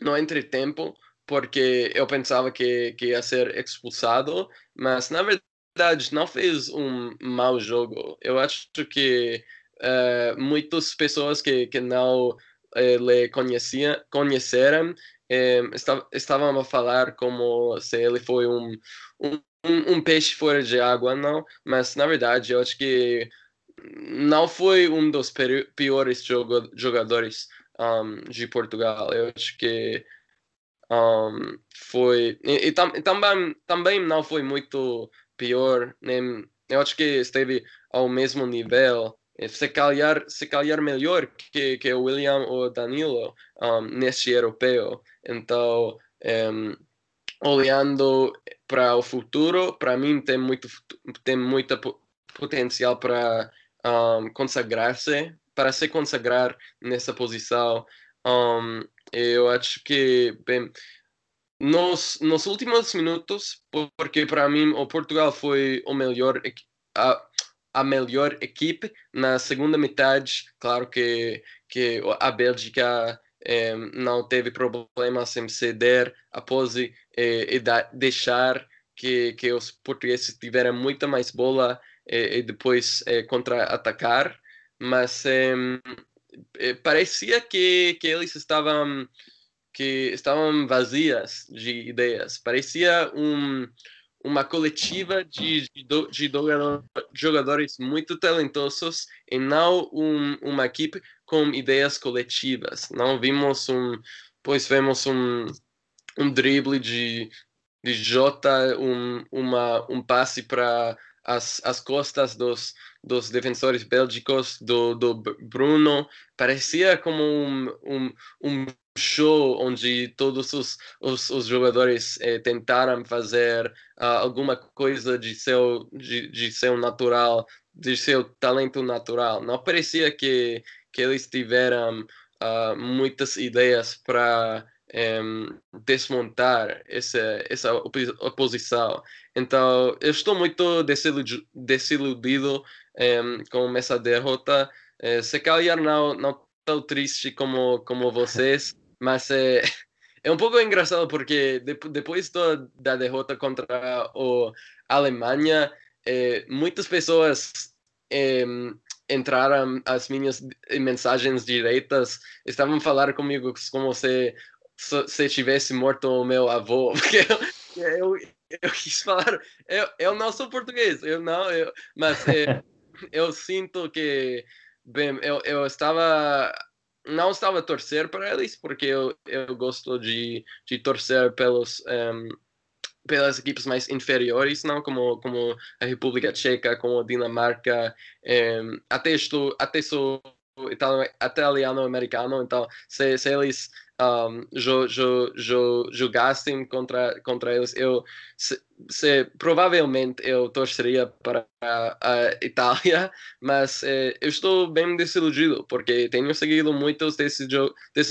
no entretempo, porque eu pensava que, que ia ser expulsado, mas na verdade não fez um mau jogo. Eu acho que uh, muitas pessoas que, que não uh, lhe conhecia, conheceram uh, estavam a falar como se ele foi um, um, um peixe fora de água, não, mas na verdade eu acho que não foi um dos piores jogadores um, de Portugal. Eu acho que um, foi. E, e, tam, e, também, também não foi muito pior, nem, eu acho que esteve ao mesmo nível, eh, se calhar, se calhar melhor que, que o William ou Danilo um, neste europeu. Então, um, olhando para o futuro, para mim tem muito, tem muita potencial para um, consagrar-se, para se consagrar nessa posição. Um, eu acho que, bem, nos, nos últimos minutos, porque para mim o Portugal foi o melhor, a, a melhor equipe na segunda metade. Claro que, que a Bélgica não teve problemas em ceder a pose e, deixar que, que os portugueses tiveram muita mais bola e, e depois eh, contra-atacar. Mas parecia que, que eles estavam que estavam vazias de ideias. Parecia um, uma coletiva de, de, de, jogadores muito talentosos e não um, uma equipe com ideias coletivas. Não vimos um, pois vemos um, um drible de, de Jota, um, uma, um passe para as, as costas dos, dos defensores bélgicos, do, do Bruno. Parecia como um, um, um show onde todos os, os, os jogadores eh, tentaram fazer uh, alguma coisa de seu, de, de seu natural, de seu talento natural. Não parecia que, que eles tiveram uh, muitas ideias para um, desmontar essa, essa oposição. Então, eu estou muito desiludido um, com essa derrota. Uh, se calhar não, não tão triste como, como vocês, mas é, é um pouco engraçado porque de, depois do, da derrota contra a Alemanha, é, muitas pessoas é, entraram as minhas mensagens direitas, estavam falar comigo como se se tivesse morto o meu avô, porque eu, eu, eu quis falar, eu, eu não sou português, eu não, eu, mas é, eu sinto que, bem, eu, eu estava, não estava a torcer para eles, porque eu, eu gosto de, de torcer pelos, um, pelas equipes mais inferiores, não como, como a República Tcheca, como a Dinamarca, um, até, estou, até sou italiano-americano, então se, se eles um, jo, jo, jo, jogassem contra, contra eles, eu se, se, provavelmente eu torceria para a, Itália, mas eh, eu estou bem desiludido porque tenho seguido muitos desses,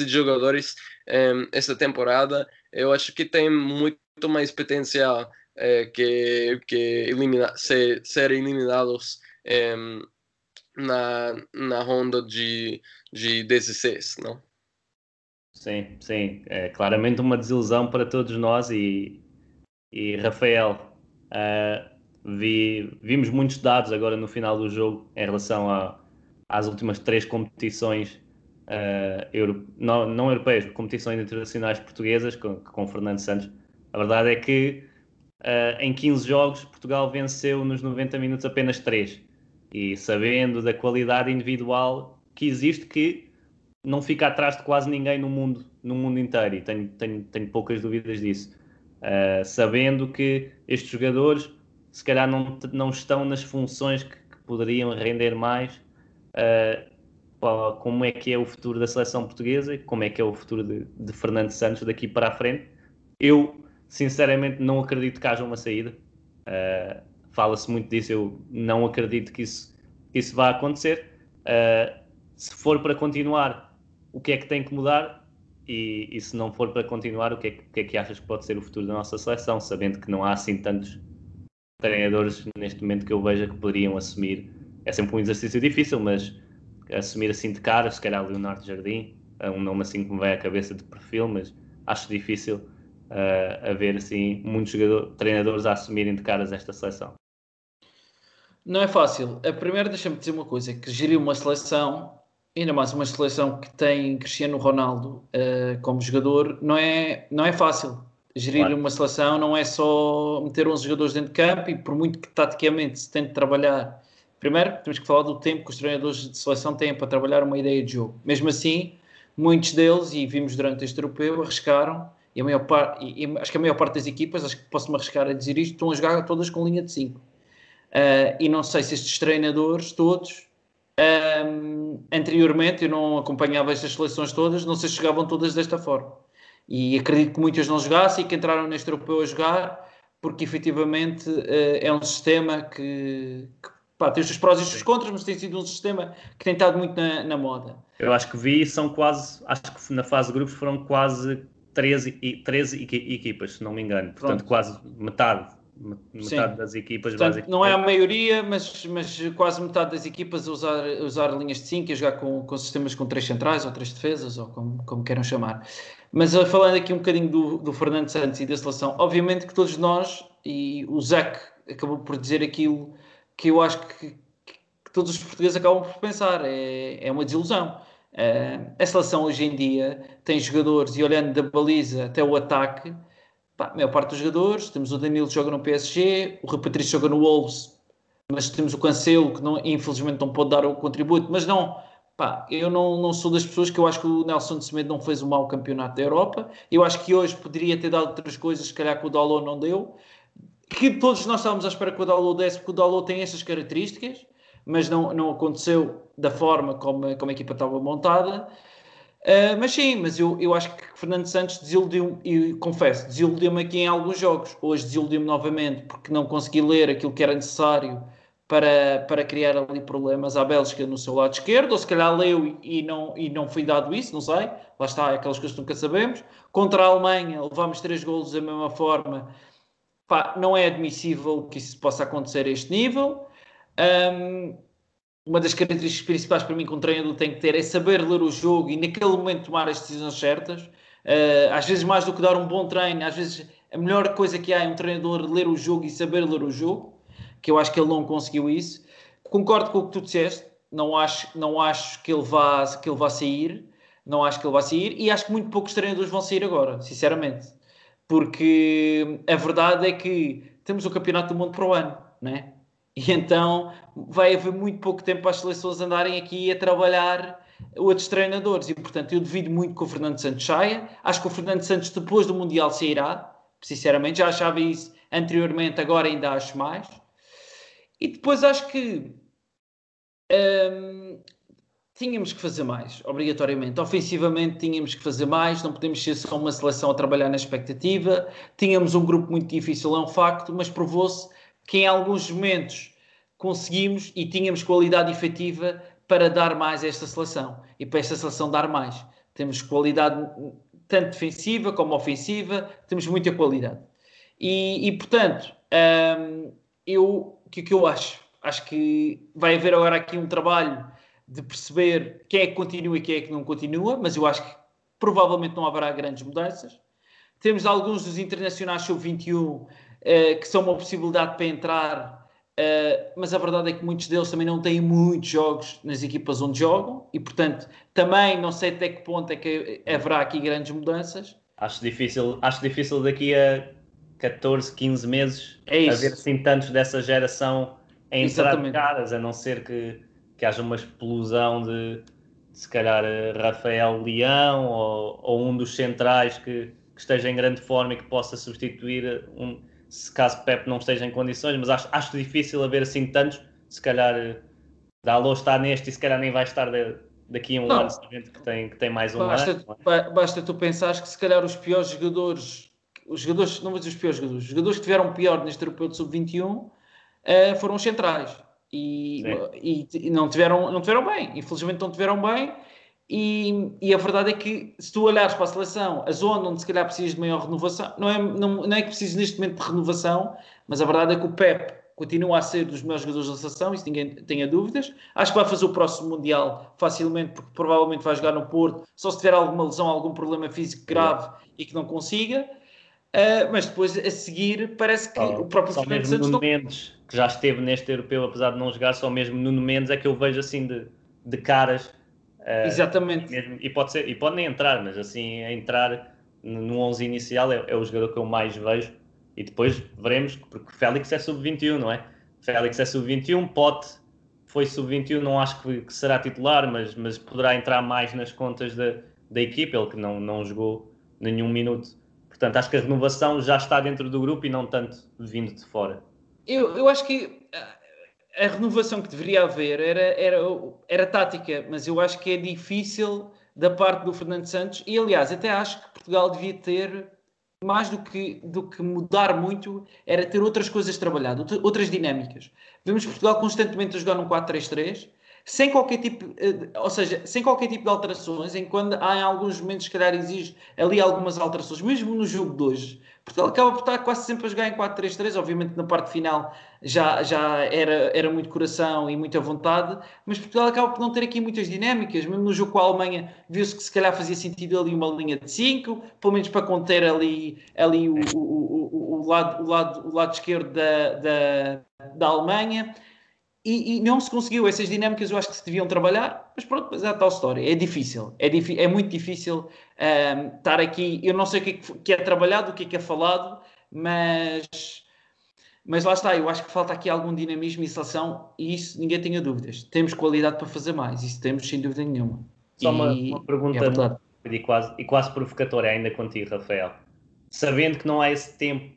jogadores um, essa temporada. Eu acho que tem muito mais potencial eh, que, que elimina, ser, ser eliminados na, na ronda de, de 16, não? Sim, sim. É claramente uma desilusão para todos nós e, e Rafael, uh, vi, vimos muitos dados agora no final do jogo em relação a, às últimas três competições uh, euro, não, não europeias, competições internacionais portuguesas com, com Fernando Santos. A verdade é que uh, em 15 jogos Portugal venceu nos 90 minutos apenas 3 e sabendo da qualidade individual que existe que não fica atrás de quase ninguém no mundo, no mundo inteiro, e tenho, tenho, tenho poucas dúvidas disso. Uh, sabendo que estes jogadores, se calhar, não, não estão nas funções que, que poderiam render mais, uh, como é que é o futuro da seleção portuguesa, como é que é o futuro de, de Fernando Santos daqui para a frente. Eu, sinceramente, não acredito que haja uma saída. Uh, Fala-se muito disso, eu não acredito que isso, que isso vá acontecer. se for para continuar o que é que tem que mudar e, e se não for para continuar, o que, é, o que, é, que achas que pode ser o futuro da nossa seleção, sabendo que não há assim tantos treinadores neste momento que eu veja que poderiam assumir. É sempre um exercício difícil, mas assumir assim de cara, se calhar Leonardo Jardim, é um nome assim que me vai à cabeça de perfil, mas acho difícil uh, haver assim muitos treinadores a assumirem de caras esta seleção. Não é fácil. A primeira, deixa-me dizer uma coisa, que gerir uma seleção ainda mais uma seleção que tem Cristiano Ronaldo uh, como jogador, não é, não é fácil. Gerir claro. uma seleção não é só meter 11 jogadores dentro de campo e por muito que taticamente se tente trabalhar. Primeiro, temos que falar do tempo que os treinadores de seleção têm para trabalhar uma ideia de jogo. Mesmo assim, muitos deles, e vimos durante este europeu, arriscaram, e a maior parte, e, e, acho que a maior parte das equipas, acho que posso-me arriscar a dizer isto, estão a jogar todas com linha de 5. Uh, eh, e não sei se estes treinadores todos um, anteriormente eu não acompanhava estas seleções todas, não sei se chegavam todas desta forma. E acredito que muitas não jogassem e que entraram neste europeu a jogar, porque efetivamente uh, é um sistema que, que pá, tem os seus prós e os seus contras, mas tem sido um sistema que tem estado muito na, na moda. Eu acho que vi, são quase, acho que na fase de grupos foram quase 13, 13 equipas, se não me engano. Portanto, Pronto. quase metade metade Sim. das equipas Portanto, Não é a maioria, mas, mas quase metade das equipas usar, usar linhas de 5 e jogar com, com sistemas com três centrais ou três defesas, ou como, como queiram chamar. Mas uh, falando aqui um bocadinho do, do Fernando Santos e da seleção, obviamente que todos nós, e o Zac acabou por dizer aquilo que eu acho que, que todos os portugueses acabam por pensar, é, é uma desilusão. Uh, a seleção hoje em dia tem jogadores, e olhando da baliza até o ataque, Pá, a maior parte dos jogadores, temos o Danilo que joga no PSG, o Rui Patrício joga no Wolves, mas temos o Cancelo que não, infelizmente não pode dar o contributo, mas não Pá, eu não, não sou das pessoas que eu acho que o Nelson Semedo não fez um mau campeonato da Europa. Eu acho que hoje poderia ter dado outras coisas, se calhar que o Dalot não deu. Que todos nós estávamos à espera que o Dalot desse, porque o Dalot tem estas características, mas não, não aconteceu da forma como, como a equipa estava montada. Uh, mas sim, mas eu, eu acho que Fernando Santos desiludiu e confesso, desiludiu-me aqui em alguns jogos. Hoje desiludiu-me novamente porque não consegui ler aquilo que era necessário para, para criar ali problemas à Bélgica no seu lado esquerdo, ou se calhar leu e, não, e não foi dado isso, não sei. Lá está, é aquelas coisas que nunca sabemos. Contra a Alemanha, levámos três golos da mesma forma. Pá, não é admissível que isso possa acontecer a este nível. Um, uma das características principais para mim que um treinador tem que ter é saber ler o jogo e naquele momento tomar as decisões certas. Uh, às vezes mais do que dar um bom treino, às vezes a melhor coisa que há é um treinador ler o jogo e saber ler o jogo, que eu acho que ele não conseguiu isso. Concordo com o que tu disseste, não acho, não acho que, ele vá, que ele vá sair, não acho que ele vá sair e acho que muito poucos treinadores vão sair agora, sinceramente. Porque a verdade é que temos o Campeonato do Mundo para o ano, né? E então vai haver muito pouco tempo para as seleções andarem aqui a trabalhar outros treinadores. E portanto eu devido muito que o Fernando Santos saia. Acho que o Fernando Santos depois do Mundial sairá, sinceramente. Já achava isso anteriormente, agora ainda acho mais. E depois acho que hum, tínhamos que fazer mais, obrigatoriamente. Ofensivamente tínhamos que fazer mais, não podemos ser só uma seleção a trabalhar na expectativa. Tínhamos um grupo muito difícil, é um facto, mas provou-se que em alguns momentos conseguimos e tínhamos qualidade efetiva para dar mais a esta seleção e para esta seleção dar mais. Temos qualidade tanto defensiva como ofensiva, temos muita qualidade. E, e portanto, hum, eu, o que, é que eu acho? Acho que vai haver agora aqui um trabalho de perceber quem é que continua e quem é que não continua, mas eu acho que provavelmente não haverá grandes mudanças. Temos alguns dos internacionais sub-21 uh, que são uma possibilidade para entrar, uh, mas a verdade é que muitos deles também não têm muitos jogos nas equipas onde jogam e, portanto, também não sei até que ponto é que haverá aqui grandes mudanças. Acho difícil, acho difícil daqui a 14, 15 meses é haver assim tantos dessa geração a entrar de caras, a não ser que, que haja uma explosão de, de se calhar Rafael Leão ou, ou um dos centrais que, que, esteja em grande forma e que possa substituir um, se caso Pep não esteja em condições, mas acho, acho difícil haver assim tantos. Se calhar eh, Dalot está neste e se calhar nem vai estar de, daqui a um não. ano, sabendo que tem, que tem mais um basta, ano. É? Basta tu pensares que se calhar os piores jogadores, os jogadores, não vou dizer os piores jogadores, os jogadores que tiveram pior neste europeu de sub-21 uh, eh, foram os centrais. E, e, e, não, tiveram, não tiveram bem, infelizmente não tiveram bem e, e, a verdade é que, se tu olhares para a seleção, a zona onde se calhar precisas de maior renovação, não é, não, não é que precisas neste momento de renovação, mas a verdade é que o Pep continua a ser dos melhores jogadores da seleção, isso ninguém tenha dúvidas. Acho que vai fazer o próximo Mundial facilmente, porque provavelmente vai jogar no Porto, só se tiver alguma lesão, algum problema físico grave e que não consiga. Uh, mas depois a seguir parece que o próprio só Fernando Santos. Nuno não... Mendes, que já esteve neste europeu, apesar de não jogar, só mesmo Nuno Mendes é que eu vejo assim de, de caras Uh, Exatamente. Mesmo, e, pode ser, e pode nem entrar, mas assim, entrar no 11 inicial é, é, o jogador que eu mais vejo. E depois veremos, porque Félix é sub-21, não é? Félix é sub-21, Pote foi sub-21, não acho que, que, será titular, mas, mas poderá entrar mais nas contas da, da equipe, ele que não, não jogou nenhum minuto. Portanto, acho que a renovação já está dentro do grupo e não tanto vindo de fora. Eu, eu acho que a renovação que deveria haver era, era, era tática, mas eu acho que é difícil da parte do Fernando Santos. E aliás, até acho que Portugal devia ter mais do que, do que mudar muito, era ter outras coisas trabalhadas, outras dinâmicas. Vemos Portugal constantemente a jogar num 4-3-3, sem qualquer tipo, eh, ou seja, sem qualquer tipo de alterações, em quando há em alguns momentos, se calhar, exige ali algumas alterações, mesmo no jogo de hoje. Portugal acaba por estar quase sempre a jogar em 4-3-3, obviamente na parte final já, já era, era muito coração e muita vontade, mas Portugal acaba por não ter aqui muitas dinâmicas, mesmo no jogo com a Alemanha viu-se que se calhar fazia sentido ali uma linha de 5, pelo menos para conter ali, ali o, o, o, o, lado, o, lado, o lado esquerdo da, da, da Alemanha, e, e, não se conseguiu. Essas dinâmicas eu acho que se deviam trabalhar, mas pronto, mas é a tal história. É difícil, é, é muito difícil um, estar aqui. Eu não sei o que é, que é trabalhado, o que é que é falado, mas Mas lá está, eu acho que falta aqui algum dinamismo e seleção e isso ninguém tenha dúvidas. Temos qualidade para fazer mais, isso temos sem dúvida nenhuma. Só uma, uma pergunta é e, quase, e quase provocatória ainda contigo, Rafael. Sabendo que não há esse tempo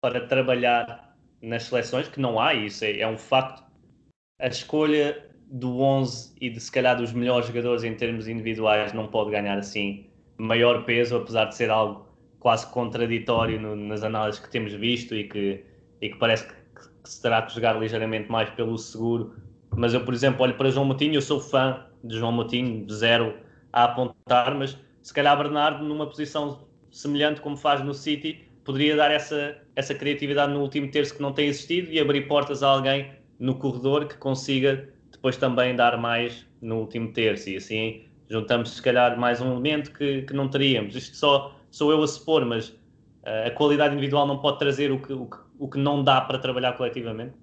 para trabalhar nas seleções, que não há, isso é, é um facto, a escolha do 11 e de se calhar dos melhores jogadores em termos individuais não pode ganhar assim maior peso, apesar de ser algo quase contraditório no, nas análises que temos visto e que, e que parece que, que, se terá que jogar ligeiramente mais pelo seguro. Mas eu, por exemplo, olho para João Moutinho, eu sou fã de João Moutinho, zero a apontar, mas se calhar Bernardo, numa posição semelhante como faz no City, poderia dar essa, essa criatividade no último terço que não tem existido e abrir portas a alguém no corredor que consiga depois também dar mais no último terço. E assim juntamos, se calhar, mais um elemento que, que não teríamos. Isto só sou eu a supor, mas uh, a qualidade individual não pode trazer o que, o, que, o que não dá para trabalhar coletivamente?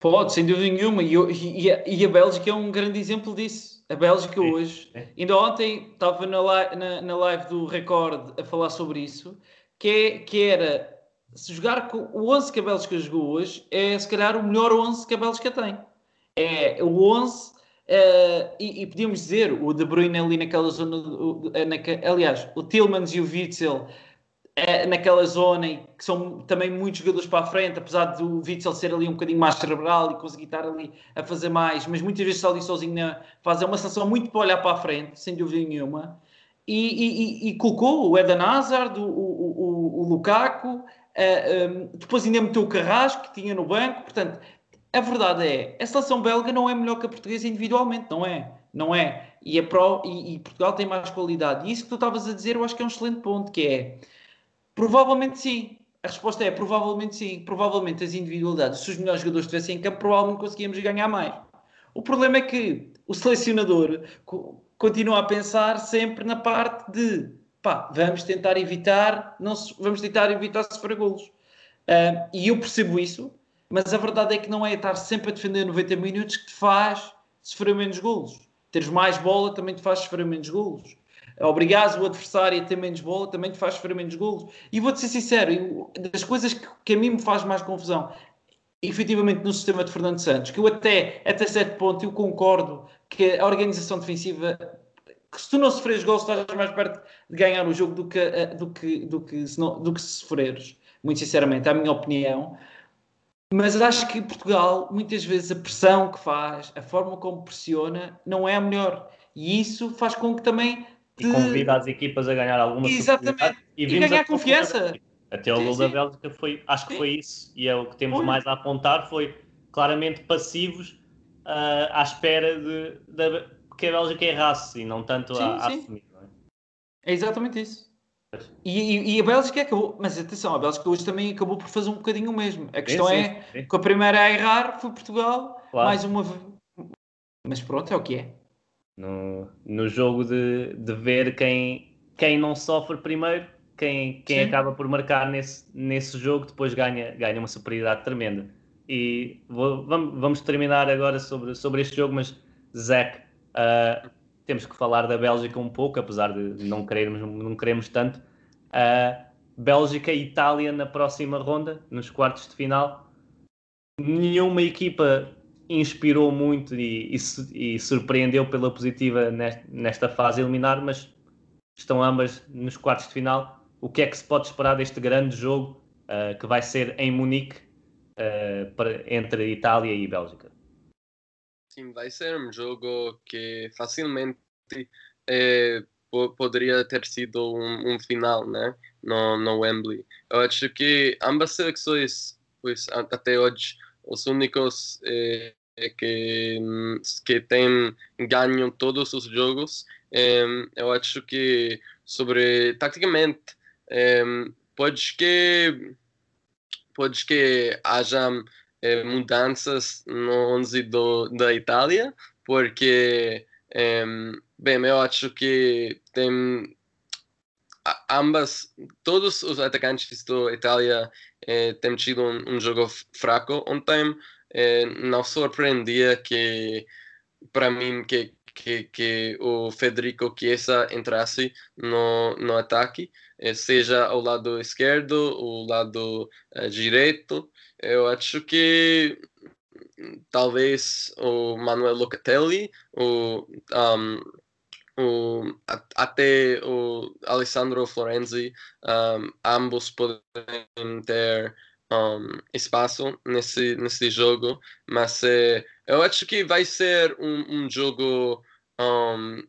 Pode, sem dúvida nenhuma. E, e, a, e a Bélgica é um grande exemplo disso. A Bélgica Sim. hoje, é. ainda ontem estava na, live, na, na live do Record a falar sobre isso, que, é, que era se jogar com o 11 que a Bélgica jogou hoje, é se calhar o melhor 11 que a Bélgica tem. É o 11 Uh, e, e, podíamos dizer, o De Bruyne ali naquela zona, o, naque, aliás, o Tillmans e o Witzel uh, naquela zona, que são também muitos jogadores para a frente, apesar do Witzel ser ali um bocadinho mais cerebral e conseguir estar ali a fazer mais, mas muitas vezes está ali sozinho na faz é uma seleção muito para olhar para a frente, sem dúvida nenhuma. E, e, e colocou o Eden Hazard, o, o, o Lukaku, uh, eh, um, depois ainda meteu o Carrasco, que tinha no banco, portanto a verdade é, a seleção belga não é melhor que a portuguesa individualmente, não é? Não é. E, a Pro, e, e Portugal tem mais qualidade. E isso que tu estavas a dizer, eu acho que é um excelente ponto, que é, provavelmente sim. A resposta é, provavelmente sim. Provavelmente as individualidades, se os melhores jogadores estivessem em campo, provavelmente conseguíamos ganhar mais. O problema é que o selecionador continua a pensar sempre na parte de, pá, vamos tentar evitar, não se, vamos tentar evitar sofrer golos. Uh, e eu percebo isso, mas a verdade é que não é estar sempre a defender 90 minutos que te faz sofrer menos golos. Teres mais bola também te faz sofrer menos golos. Obrigares o adversário a ter menos bola também te faz sofrer menos golos. E vou-te ser sincero, das coisas que, que a mim me faz mais confusão, efetivamente no sistema de Fernando Santos, que eu até, até certo ponto eu concordo que a organização defensiva que se tu não sofreres gols estás mais perto de ganhar o jogo do que, eh, do que, do que, se, não, do que se sofreres, muito sinceramente, é a minha opinião. Mas acho que Portugal, muitas vezes, a pressão que faz, a forma como pressiona, não é a melhor. E isso faz com que também. Te... E convida as equipas a ganhar alguma Exatamente. E, e ganhar confiança. Até o gol da Bélgica foi, acho que sim. foi isso. E é o que temos foi. mais a apontar: foi claramente passivos uh, à espera de, de, que a Bélgica errasse e não tanto sim, a, a assumir. É? é exatamente isso. E, e, e, a Bélgica acabou, mas atenção, a Bélgica hoje também acabou por fazer um bocadinho o mesmo. A questão sim, é sim. que a primeira a errar foi Portugal, claro. mais uma mas pronto, é o que é. No, no jogo de, de ver quem, quem não sofre primeiro, quem, quem acaba por marcar nesse, nesse jogo, depois ganha, ganha uma superioridade tremenda. E vou, vamos, vamos terminar agora sobre, sobre este jogo, mas Zach, uh, temos que falar da Bélgica um pouco, apesar de não querermos, não queremos tanto. Uh, Bélgica e Itália na próxima ronda, nos quartos de final. Nenhuma equipa inspirou muito e, e, e surpreendeu pela positiva nesta, fase eliminar, mas estão ambas nos quartos de final. O que é que se pode esperar deste grande jogo uh, que vai ser em Munique uh, para, entre Itália e Bélgica? Sim, vai ser um jogo que facilmente é, poderia ter sido um, um, final, né? No, no Wembley. Eu acho que ambas seleções, pois até hoje, os únicos é, que que têm ganho todos os jogos, é, eu acho que sobre taticamente pode que pode que haja é, mudanças no 11 do, da Itália, porque, é, bem, eu acho que tem ambas, todos os atacantes da Itália é, têm tido um, um, jogo fraco ontem. É, não surpreendia que, para mim, que, que, que o Federico Chiesa entrasse no, no ataque. seja o lado esquerdo, o lado direito. Eu acho que talvez o Manuel Locatelli, o, um, o, até o Alessandro Florenzi, um, ambos podem ter um, espaço nesse, nesse jogo, mas eh, eu acho que vai ser um, um jogo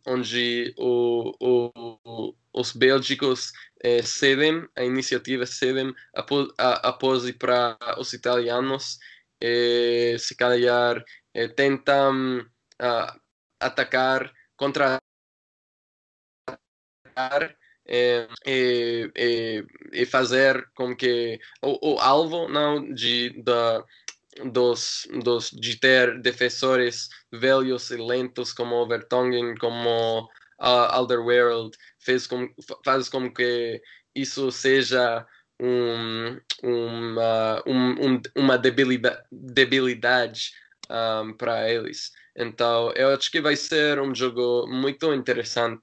onde o, o, os bélgicos eh, cedem, a iniciativa cedem após, após ir para os italianos eh, se calhar tentam atacar, contra e, fazer com que o, o alvo não de da dos, dos de ter defensores velhos e lentos como Vertonghen, como uh, Alderweireld fez com, faz com que isso seja um, uma, um, uma debilidade, debilidade um, para eles. Então, eu acho que vai ser um jogo muito interessante.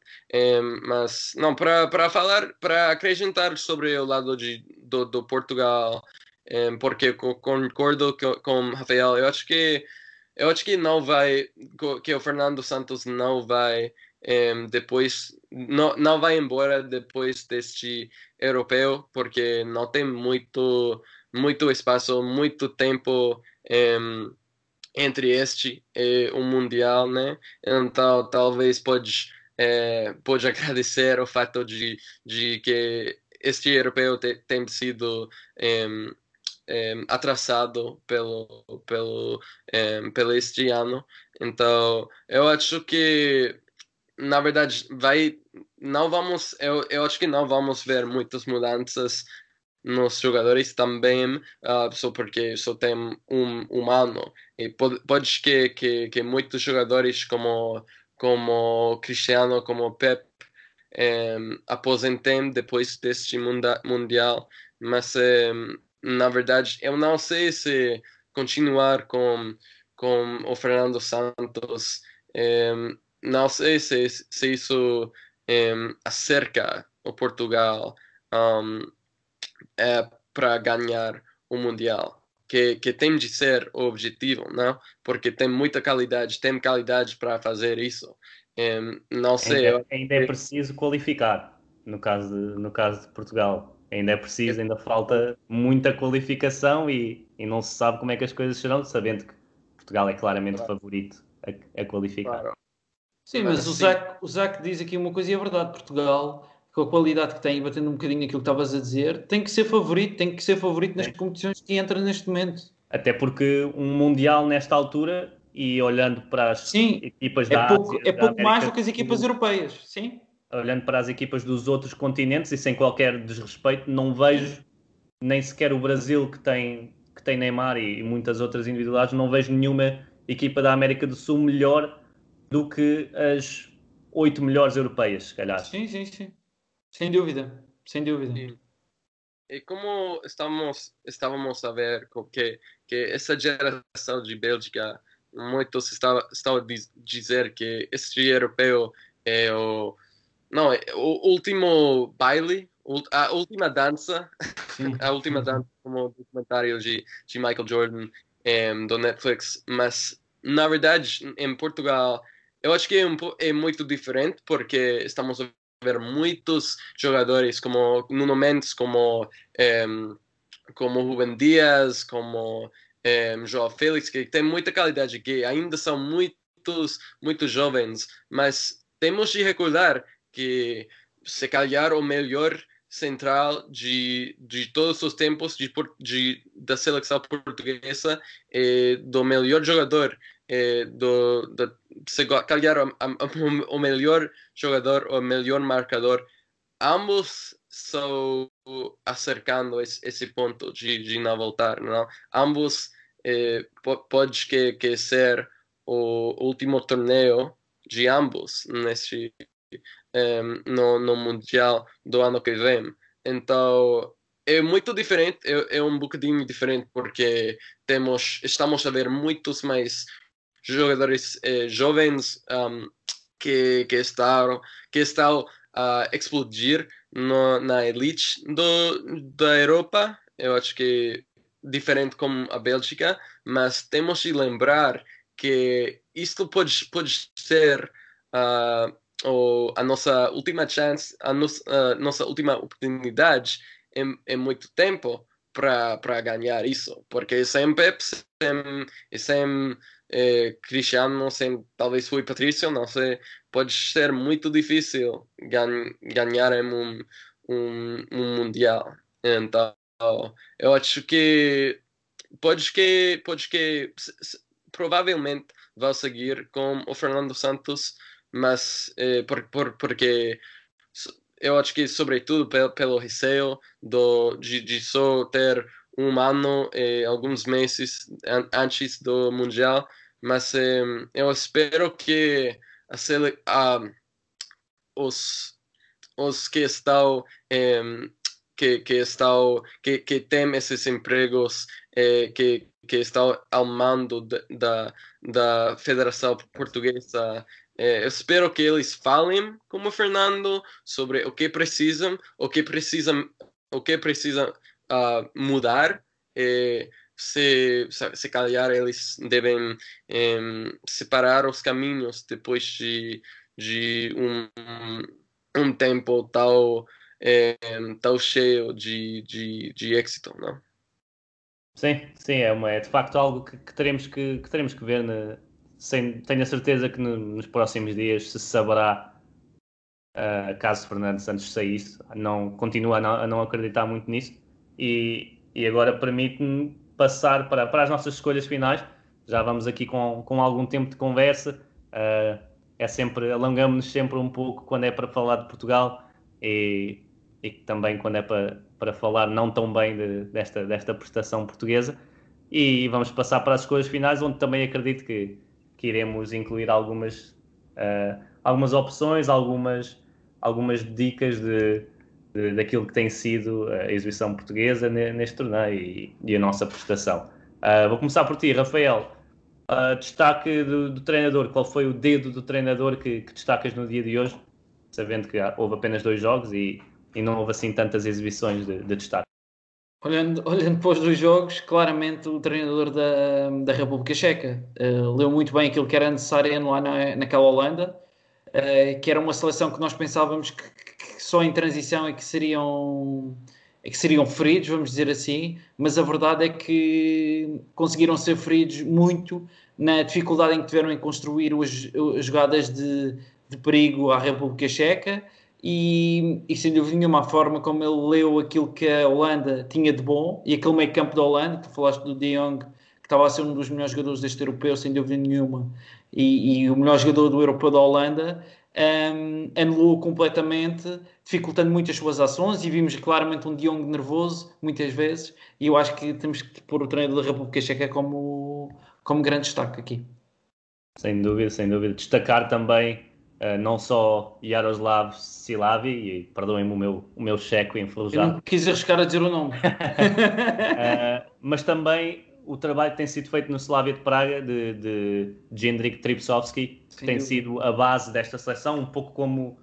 Mas, não, para, falar, para acrescentar sobre o lado de, do, do Portugal, porque concordo com, com Rafael, eu acho que eu acho que não vai, que o Fernando Santos não vai um, depois não, não vai embora depois deste europeu porque não tem muito muito espaço muito tempo um, entre este e o mundial né? Então talvez pode é, pode agradecer o fato de, de que este europeu te, tem sido atrasado pelo pelo pelo este ano. Então eu acho que na verdade, vai. Não vamos. Eu, eu acho que não vamos ver muitas mudanças nos jogadores também, uh, só porque só tem um humano. E pode, pode que, que, que muitos jogadores como, como Cristiano, como Pep, um, aposentem depois deste munda, Mundial. Mas, um, na verdade, eu não sei se continuar com, com o Fernando Santos. Um, não sei se, se isso um, acerca o Portugal um, é, para ganhar o Mundial. Que, que tem de ser o objetivo, não? Porque tem muita qualidade, tem qualidade para fazer isso. Um, não sei. Ainda, ainda, é preciso qualificar, no caso de, no caso de Portugal. Ainda é preciso, ainda falta muita qualificação e, e não se sabe como é que as coisas serão, sabendo que Portugal é claramente claro. favorito a, a qualificar. Claro. Sim, mas o Zac, o Zac diz aqui uma coisa e é verdade. Portugal, com a qualidade que tem, e batendo um bocadinho aquilo que estavas a dizer, tem que ser favorito, tem que ser favorito nas competições que entra neste momento. Até porque um Mundial nesta altura e olhando para as Sim, equipas é da pouco, Ásia, é pouco mais do que as equipas europeias. Sim. Olhando para as equipas dos outros continentes e sem qualquer desrespeito, não vejo nem sequer o Brasil que tem, que tem Neymar e, e muitas outras individualidades, não vejo nenhuma equipa da América do Sul melhor do que as oito melhores europeias, se calhar. Sim, sim, sim. Sem dúvida, sem dúvida. Sim. E como estávamos, estávamos a ver que, que essa geração de Bélgica, muitos estavam, estavam a dizer que este europeu é o, não, é o último baile, a última dança, a última dança, como o documentário de, de Michael Jordan um, do Netflix, mas na verdade em Portugal eu acho que é, um, é muito diferente porque estamos a ver muitos jogadores como Nuno Mendes, como, um, como Rubem Dias, como um, João Félix, que tem muita qualidade, que ainda são muitos, muito jovens, mas temos de recordar que se calhar o melhor central de, de todos os tempos de, de, da seleção portuguesa é do melhor jogador é, do, do, se calhar o, o, melhor jogador ou melhor marcador, ambos estão acercando esse, esse ponto de, de não voltar, não? Ambos eh, pode que, que ser o último torneio de ambos nesse eh, no, no mundial do ano que vem. Então é muito diferente, é, é um bocadinho diferente porque temos estamos a ver muitos mais jogadores eh, jovens um, que, que estão, que estão a explodir no, na elite do, da Europa. Eu acho que diferente como a Bélgica, mas temos de lembrar que isto pode, pode ser uh, o, a nossa última chance, a, a nossa última oportunidade em, em muito tempo para ganhar isso, porque sem Pep, sem, sem eh, Cristiano, sem talvez foi Patrício, não sei, pode ser muito difícil gan ganhar um, um, um Mundial. Então, eu acho que pode que, pode que provavelmente vai seguir com o Fernando Santos, mas eh, por, por, porque eu acho que sobretudo pelo, pelo receio do, de, de só ter um ano e alguns meses an antes do Mundial, mas eh, eu espero que a, a, os, os que estão eh, que, que estão que, que têm esses empregos eh, que que estão ao mando da, da Federação Portuguesa é, eu espero que eles falem como Fernando sobre o que precisam, o que precisam, o que precisa uh, mudar. Se, se calhar eles devem separar os caminhos depois de, de um, um tempo um, tão cheio de, de, de êxito, não? Sim, sim, é, uma, é de facto algo que, que teremos que, que teremos que ver na, sem, tenho a certeza que no, nos próximos dias se saberá uh, caso Fernando Santos saísse. Não, continuo a não, a não acreditar muito nisso e, e agora permite-me passar para, para as nossas escolhas finais. Já vamos aqui com, com algum tempo de conversa. Uh, é sempre, alongamos-nos sempre um pouco quando é para falar de Portugal e, e também quando é para, para falar não tão bem de, desta, desta prestação portuguesa. E vamos passar para as escolhas finais, onde também acredito que que iremos incluir algumas, uh, algumas opções, algumas, algumas dicas de, daquilo que tem sido a exibição portuguesa neste torneio e, e a nossa prestação. Uh, vou começar por ti, Rafael. Uh, destaque do, do, treinador, qual foi o dedo do treinador que, que, destacas no dia de hoje, sabendo que houve apenas dois jogos e, e não houve assim tantas exibições de, de destaque? Olhando, olhando para os dois jogos, claramente o treinador da, da República Checa uh, leu muito bem aquilo que era necessário lá na, naquela Holanda, uh, que era uma seleção que nós pensávamos que, que, só em transição é que seriam é que seriam feridos, vamos dizer assim, mas a verdade é que conseguiram ser feridos muito na dificuldade em que tiveram em construir as, as jogadas de, de perigo à República Checa e, e sem dúvida nenhuma a forma como ele leu aquilo que a Holanda tinha de bom e aquele meio campo da Holanda, tu falaste do De Jong, que estava a ser um dos melhores jogadores deste europeu, sem dúvida nenhuma, e, e o melhor jogador do europeu da Holanda, um, anulou completamente, dificultando muito as suas ações e vimos claramente um De Jong nervoso, muitas vezes, e eu acho que temos que pôr o treinador da República Checa como, como grande destaque aqui. Sem dúvida, sem dúvida. Destacar também Uh, não só Yaroslav Silavi, e perdoem-me o meu, o meu checo enferrujado. Eu não quis arriscar a dizer o nome. uh, mas também o trabalho que tem sido feito no Slavia de Praga, de, de Jendrik Tripsovski, que Sim, tem eu... sido a base desta seleção, um pouco como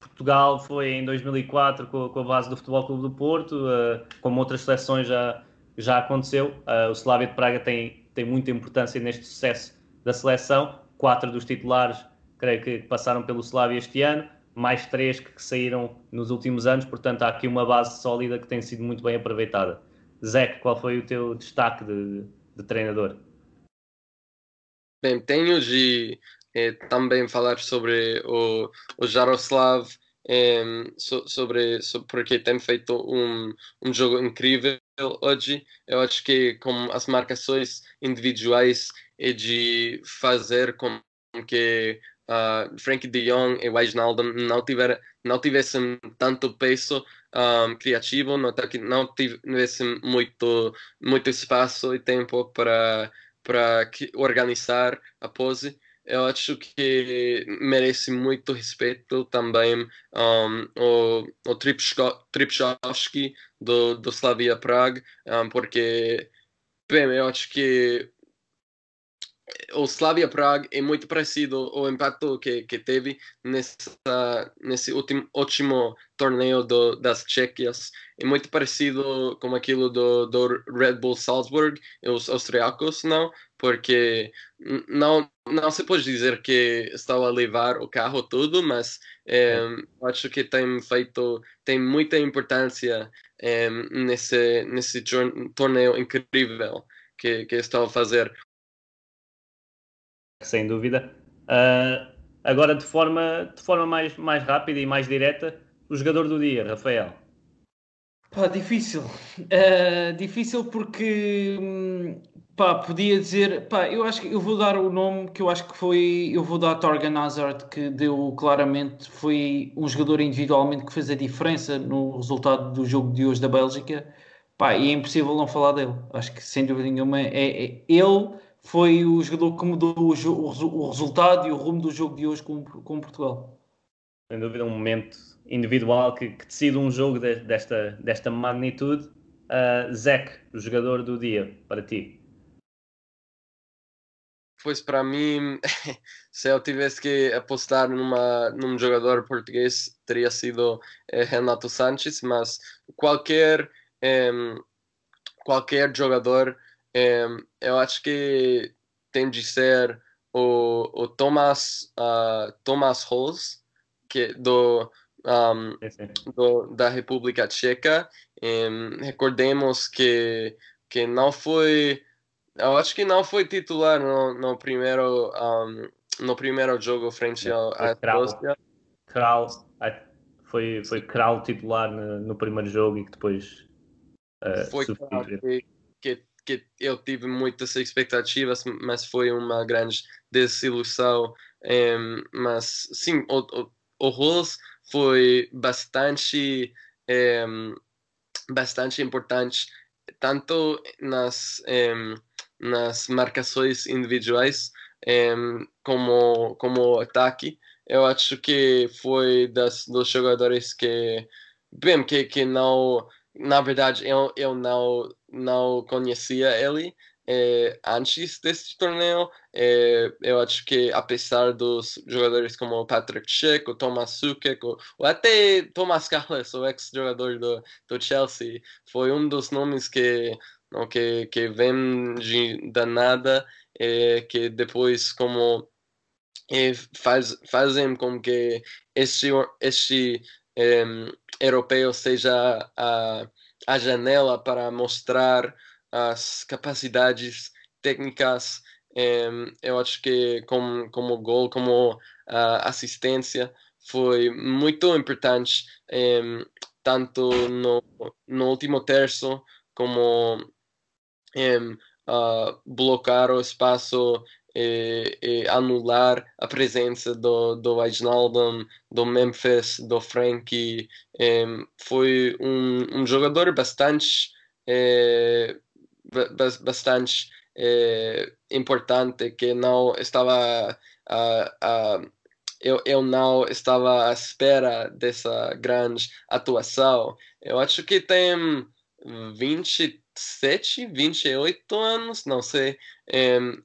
Portugal foi em 2004 com, com a base do Futebol Clube do Porto, uh, como outras seleções já, já aconteceu. o Slavia de Praga tem, tem muita importância neste sucesso da seleção. Quatro dos titulares creio que passaram pelo Slavia este ano, mais três que saíram nos últimos anos, portanto há aqui uma base sólida que tem sido muito bem aproveitada. Zé, qual foi o teu destaque de, de treinador? Bem, tenho de eh, também falar sobre o, o Jaroslav, so, sobre, sobre, porque tem feito um, um jogo incrível hoje. Eu acho que com as marcações individuais e de fazer com que uh, Frank de Jong e Wijnaldum não, tiver, não tivessem tanto peso um, criativo, não, não tivessem muito, muito espaço e tempo para, para organizar a pose. Eu acho que merece muito respeito também um, o, o Tripchovski do, do Slavia Prague, um, porque bem, eu acho que o Slavia Prague é muito parecido ao impacto que, que teve nessa, nesse último, último torneio do, das Tchequias. É muito parecido com aquilo do, do Red Bull Salzburg, os austriacos, não? Porque não, não se pode dizer que estava a levar o carro tudo, mas é, acho que tem feito, tem muita importância é, nesse, nesse torneio incrível que, que estava a fazer sem dúvida. Uh, agora, de forma, de forma mais, mais rápida e mais direta, o jogador do dia, Rafael. Pá, difícil. Uh, difícil porque hum, pá, podia dizer, pá, eu acho que eu vou dar o nome que eu acho que foi, eu vou dar Torgan Hazard, que deu claramente, foi um jogador individualmente que fez a diferença no resultado do jogo de hoje da Bélgica. Pá, e é impossível não falar dele. Acho que sem dúvida nenhuma é, é ele foi o jogador que mudou o, o, o, resultado e o rumo do jogo de hoje com, com Portugal. Sem dúvida, um momento individual que, que decide um jogo de, desta, desta magnitude. Uh, Zach, o jogador do dia, para ti. Pois para mim, se eu tivesse que apostar numa, num jogador português, teria sido eh, Renato Sanches, mas qualquer, eh, qualquer jogador é, eu acho que tem de ser o, o Thomas, uh, Thomas Rose, que do, um, do, da República Tcheca. recordemos que, que não foi, eu acho que não foi titular no, no primeiro um, no primeiro jogo frente ao, à. Kral, foi, foi Kral titular no, no, primeiro jogo e que depois uh, foi Kral que, que eu tive muitas expectativas, mas foi uma grande desilusão. Um, mas sim, o, o, o Rose foi bastante, um, bastante importante, tanto nas, um, nas marcações individuais como, como ataque. Eu acho que foi das, dos jogadores que, bem, que, que não na verdade, eu, eu não, não conhecia ele é, antes desse torneio. É, eu acho que, apesar dos jogadores como Patrick Schick, o Thomas Sukek, ou, ou até Thomas Carles, o ex-jogador do, do Chelsea, foi um dos nomes que, não, que, que vem de, da nada, é, que depois, como faz, fazem com que este, este europeu seja a, a janela para mostrar as capacidades técnicas. Um, eu acho que como, como gol, como uh, assistência, foi muito importante, um, tanto no, no último terço como um, uh, bloquear o espaço anular a presença do, do Wijnaldum, do Memphis, do Frankie. foi um, um jogador bastante, é, bastante é, importante que não estava a, a eu, eu não estava à espera dessa grande atuação. Eu acho que tem 20 27, 28 anos, não sei.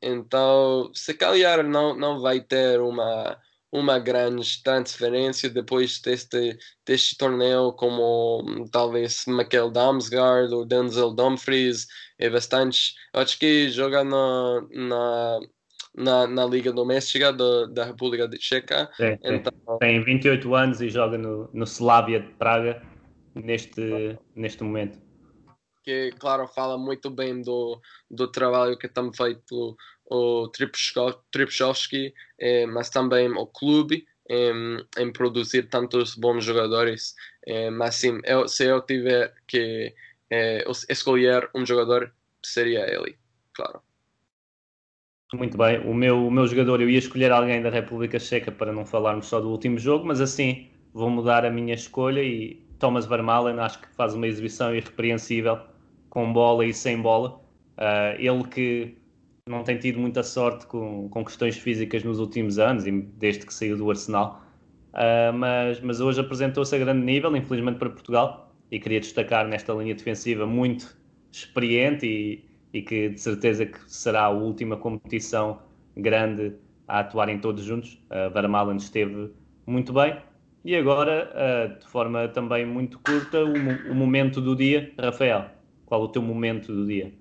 Então, se calhar não, não vai ter uma, uma grande transferência depois deste, deste torneio, como hum, talvez Michael Damsgaard ou Denzel Dumfries. É bastante. Acho que joga na, na, na, na Liga Doméstica do, da República de Checa. Sim, então... Tem 28 anos e joga no, no Slavia de Praga neste, neste momento que, claro, fala muito bem do, do trabalho que tem feito o Tripchowski, eh, mas também o clube em, em, produzir tantos bons jogadores. Eh, mas sim, eu, se eu tiver que eh, escolher um jogador, seria ele, claro. Muito bem, o meu, o meu jogador, eu ia escolher alguém da República Checa para não falarmos só do último jogo, mas assim vou mudar a minha escolha e Thomas Vermaelen acho que faz uma exibição irrepreensível com bola e sem bola. Uh, ele que não tem tido muita sorte com, com questões físicas nos últimos anos, desde que saiu do Arsenal, uh, mas, mas hoje apresentou-se a grande nível, infelizmente para Portugal, e queria destacar nesta linha defensiva muito experiente e, e que de certeza que será a última competição grande a atuarem todos juntos. Uh, Vermaelen esteve muito bem. E agora, uh, de forma também muito curta, o, o, momento do dia. Rafael, qual o teu momento do dia?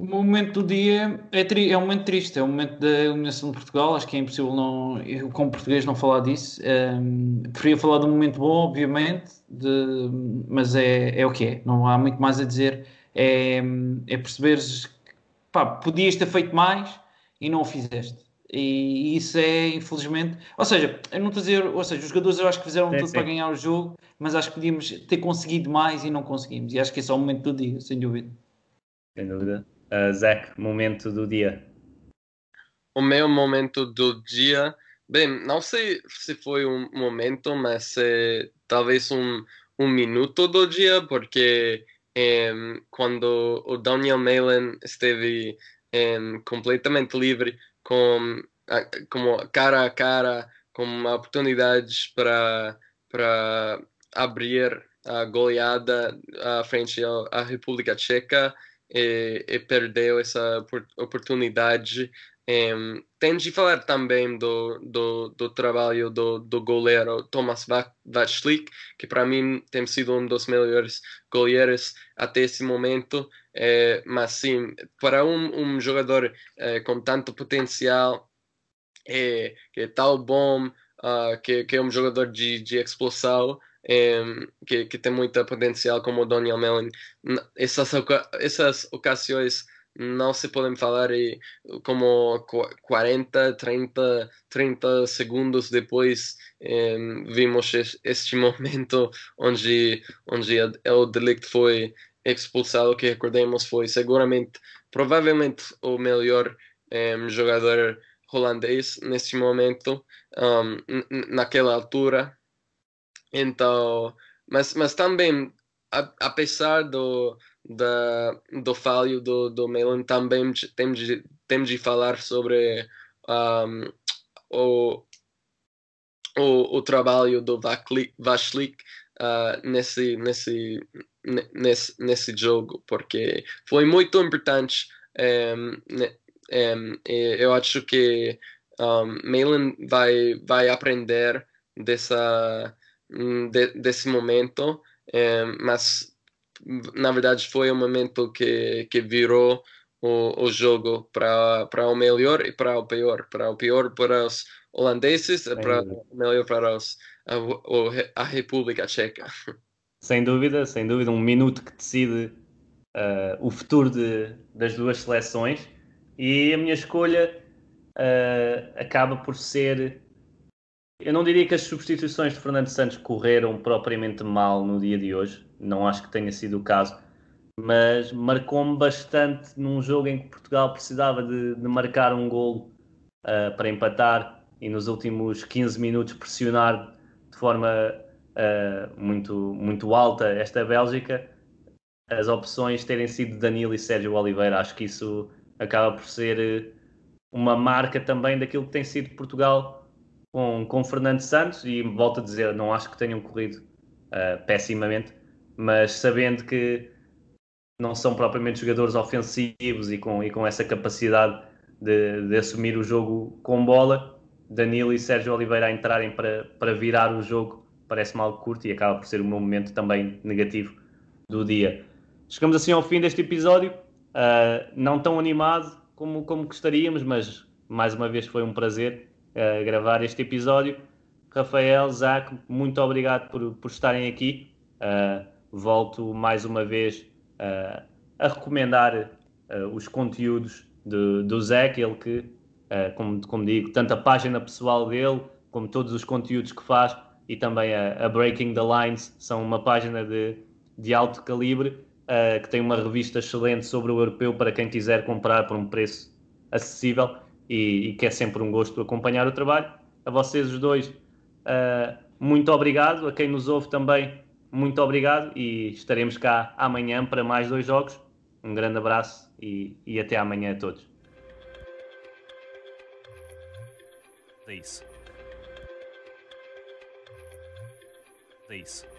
O momento do dia é, tri é um momento triste, é um momento da eliminação de Portugal. Acho que é impossível, não, eu, como português, não falar disso. Um, preferia falar de um momento bom, obviamente, de, mas é, é o que é, não há muito mais a dizer. É, é perceberes que pá, podias ter feito mais e não o fizeste. E isso é, infelizmente. Ou seja, eu não estou a dizer. Ou seja, os jogadores eu acho que fizeram é, tudo sim. para ganhar o jogo, mas acho que podíamos ter conseguido mais e não conseguimos. E acho que esse é o momento do dia, sem dúvida. Sem dúvida. Uh, Zach, momento do dia. O meu momento do dia. Bem, não sei se foi um momento, mas é, talvez um, um minuto do dia, porque é, quando o Daniel Malen esteve é, completamente livre, com, como cara a cara, com oportunidades para, para abrir a goleada à frente à República Tcheca e, e perdeu essa oportunidade. Um, tem de falar também do, do, do trabalho do, do goleiro Thomas Vachlik, que para mim tem sido um dos melhores goleiros até esse momento. É, mas sim, para um, um jogador é, com tanto potencial, é, que é tão bom, uh, que, que é um jogador de, de explosão, que, que tem muito potencial como o Daniel Mellon, essas, essas ocasiões não se podem falar e como 40, 30, 30 segundos depois vimos este momento onde, onde o Delict foi expulsado, que recordemos foi seguramente, provavelmente o melhor jogador holandês neste momento, um, naquela altura. Então, mas, mas também, a, apesar do, da, do falho do, do Milan também temos de, temos de falar sobre um, o, o, o trabalho do Vashlik uh, nesse, nesse, nesse, nesse jogo, porque foi muito importante. Um, um, eu acho que um, Milan vai, vai aprender dessa, de, desse momento, mas na verdade foi um momento que, que virou o, o jogo para o melhor e para o pior. Para o pior para os holandeses e para o melhor para os, a, a República Tcheca. Sem dúvida, sem dúvida, um minuto que decide uh, o futuro de, das duas seleções e a minha escolha uh, acaba por ser. Eu não diria que as substituições de Fernando Santos correram propriamente mal no dia de hoje, não acho que tenha sido o caso, mas marcou-me bastante num jogo em que Portugal precisava de, de marcar um golo uh, para empatar e nos últimos 15 minutos pressionar de forma uh, muito, muito alta esta Bélgica. As opções terem sido Danilo e Sérgio Oliveira, acho que isso acaba por ser uma marca também daquilo que tem sido Portugal com, com Fernando Santos e volto a dizer, não acho que tenham corrido uh, pessimamente, mas sabendo que não são propriamente jogadores ofensivos e com, e com essa capacidade de, de assumir o jogo com bola, Danilo e Sérgio Oliveira entrarem para, para virar o jogo parece mal curto e acaba por ser o meu momento também negativo do dia. Chegamos assim ao fim deste episódio, uh, não tão animado como, como gostaríamos, mas mais uma vez foi um prazer uh, gravar este episódio. Rafael, Zac, muito obrigado por, por estarem aqui. Uh, volto mais uma vez a recomendar os conteúdos de, do Zé, ele que, como, como digo, tanto a página pessoal dele, como todos os conteúdos que faz, e também a, a Breaking the Lines, são uma página de, de alto calibre, que tem uma revista excelente sobre o europeu para quem quiser comprar por um preço acessível e, e que é sempre um gosto acompanhar o trabalho. A vocês os dois, muito obrigado. A quem nos ouve também, muito obrigado e estaremos cá amanhã para mais dois jogos. Um grande abraço e, e até amanhã a todos. É isso. É isso.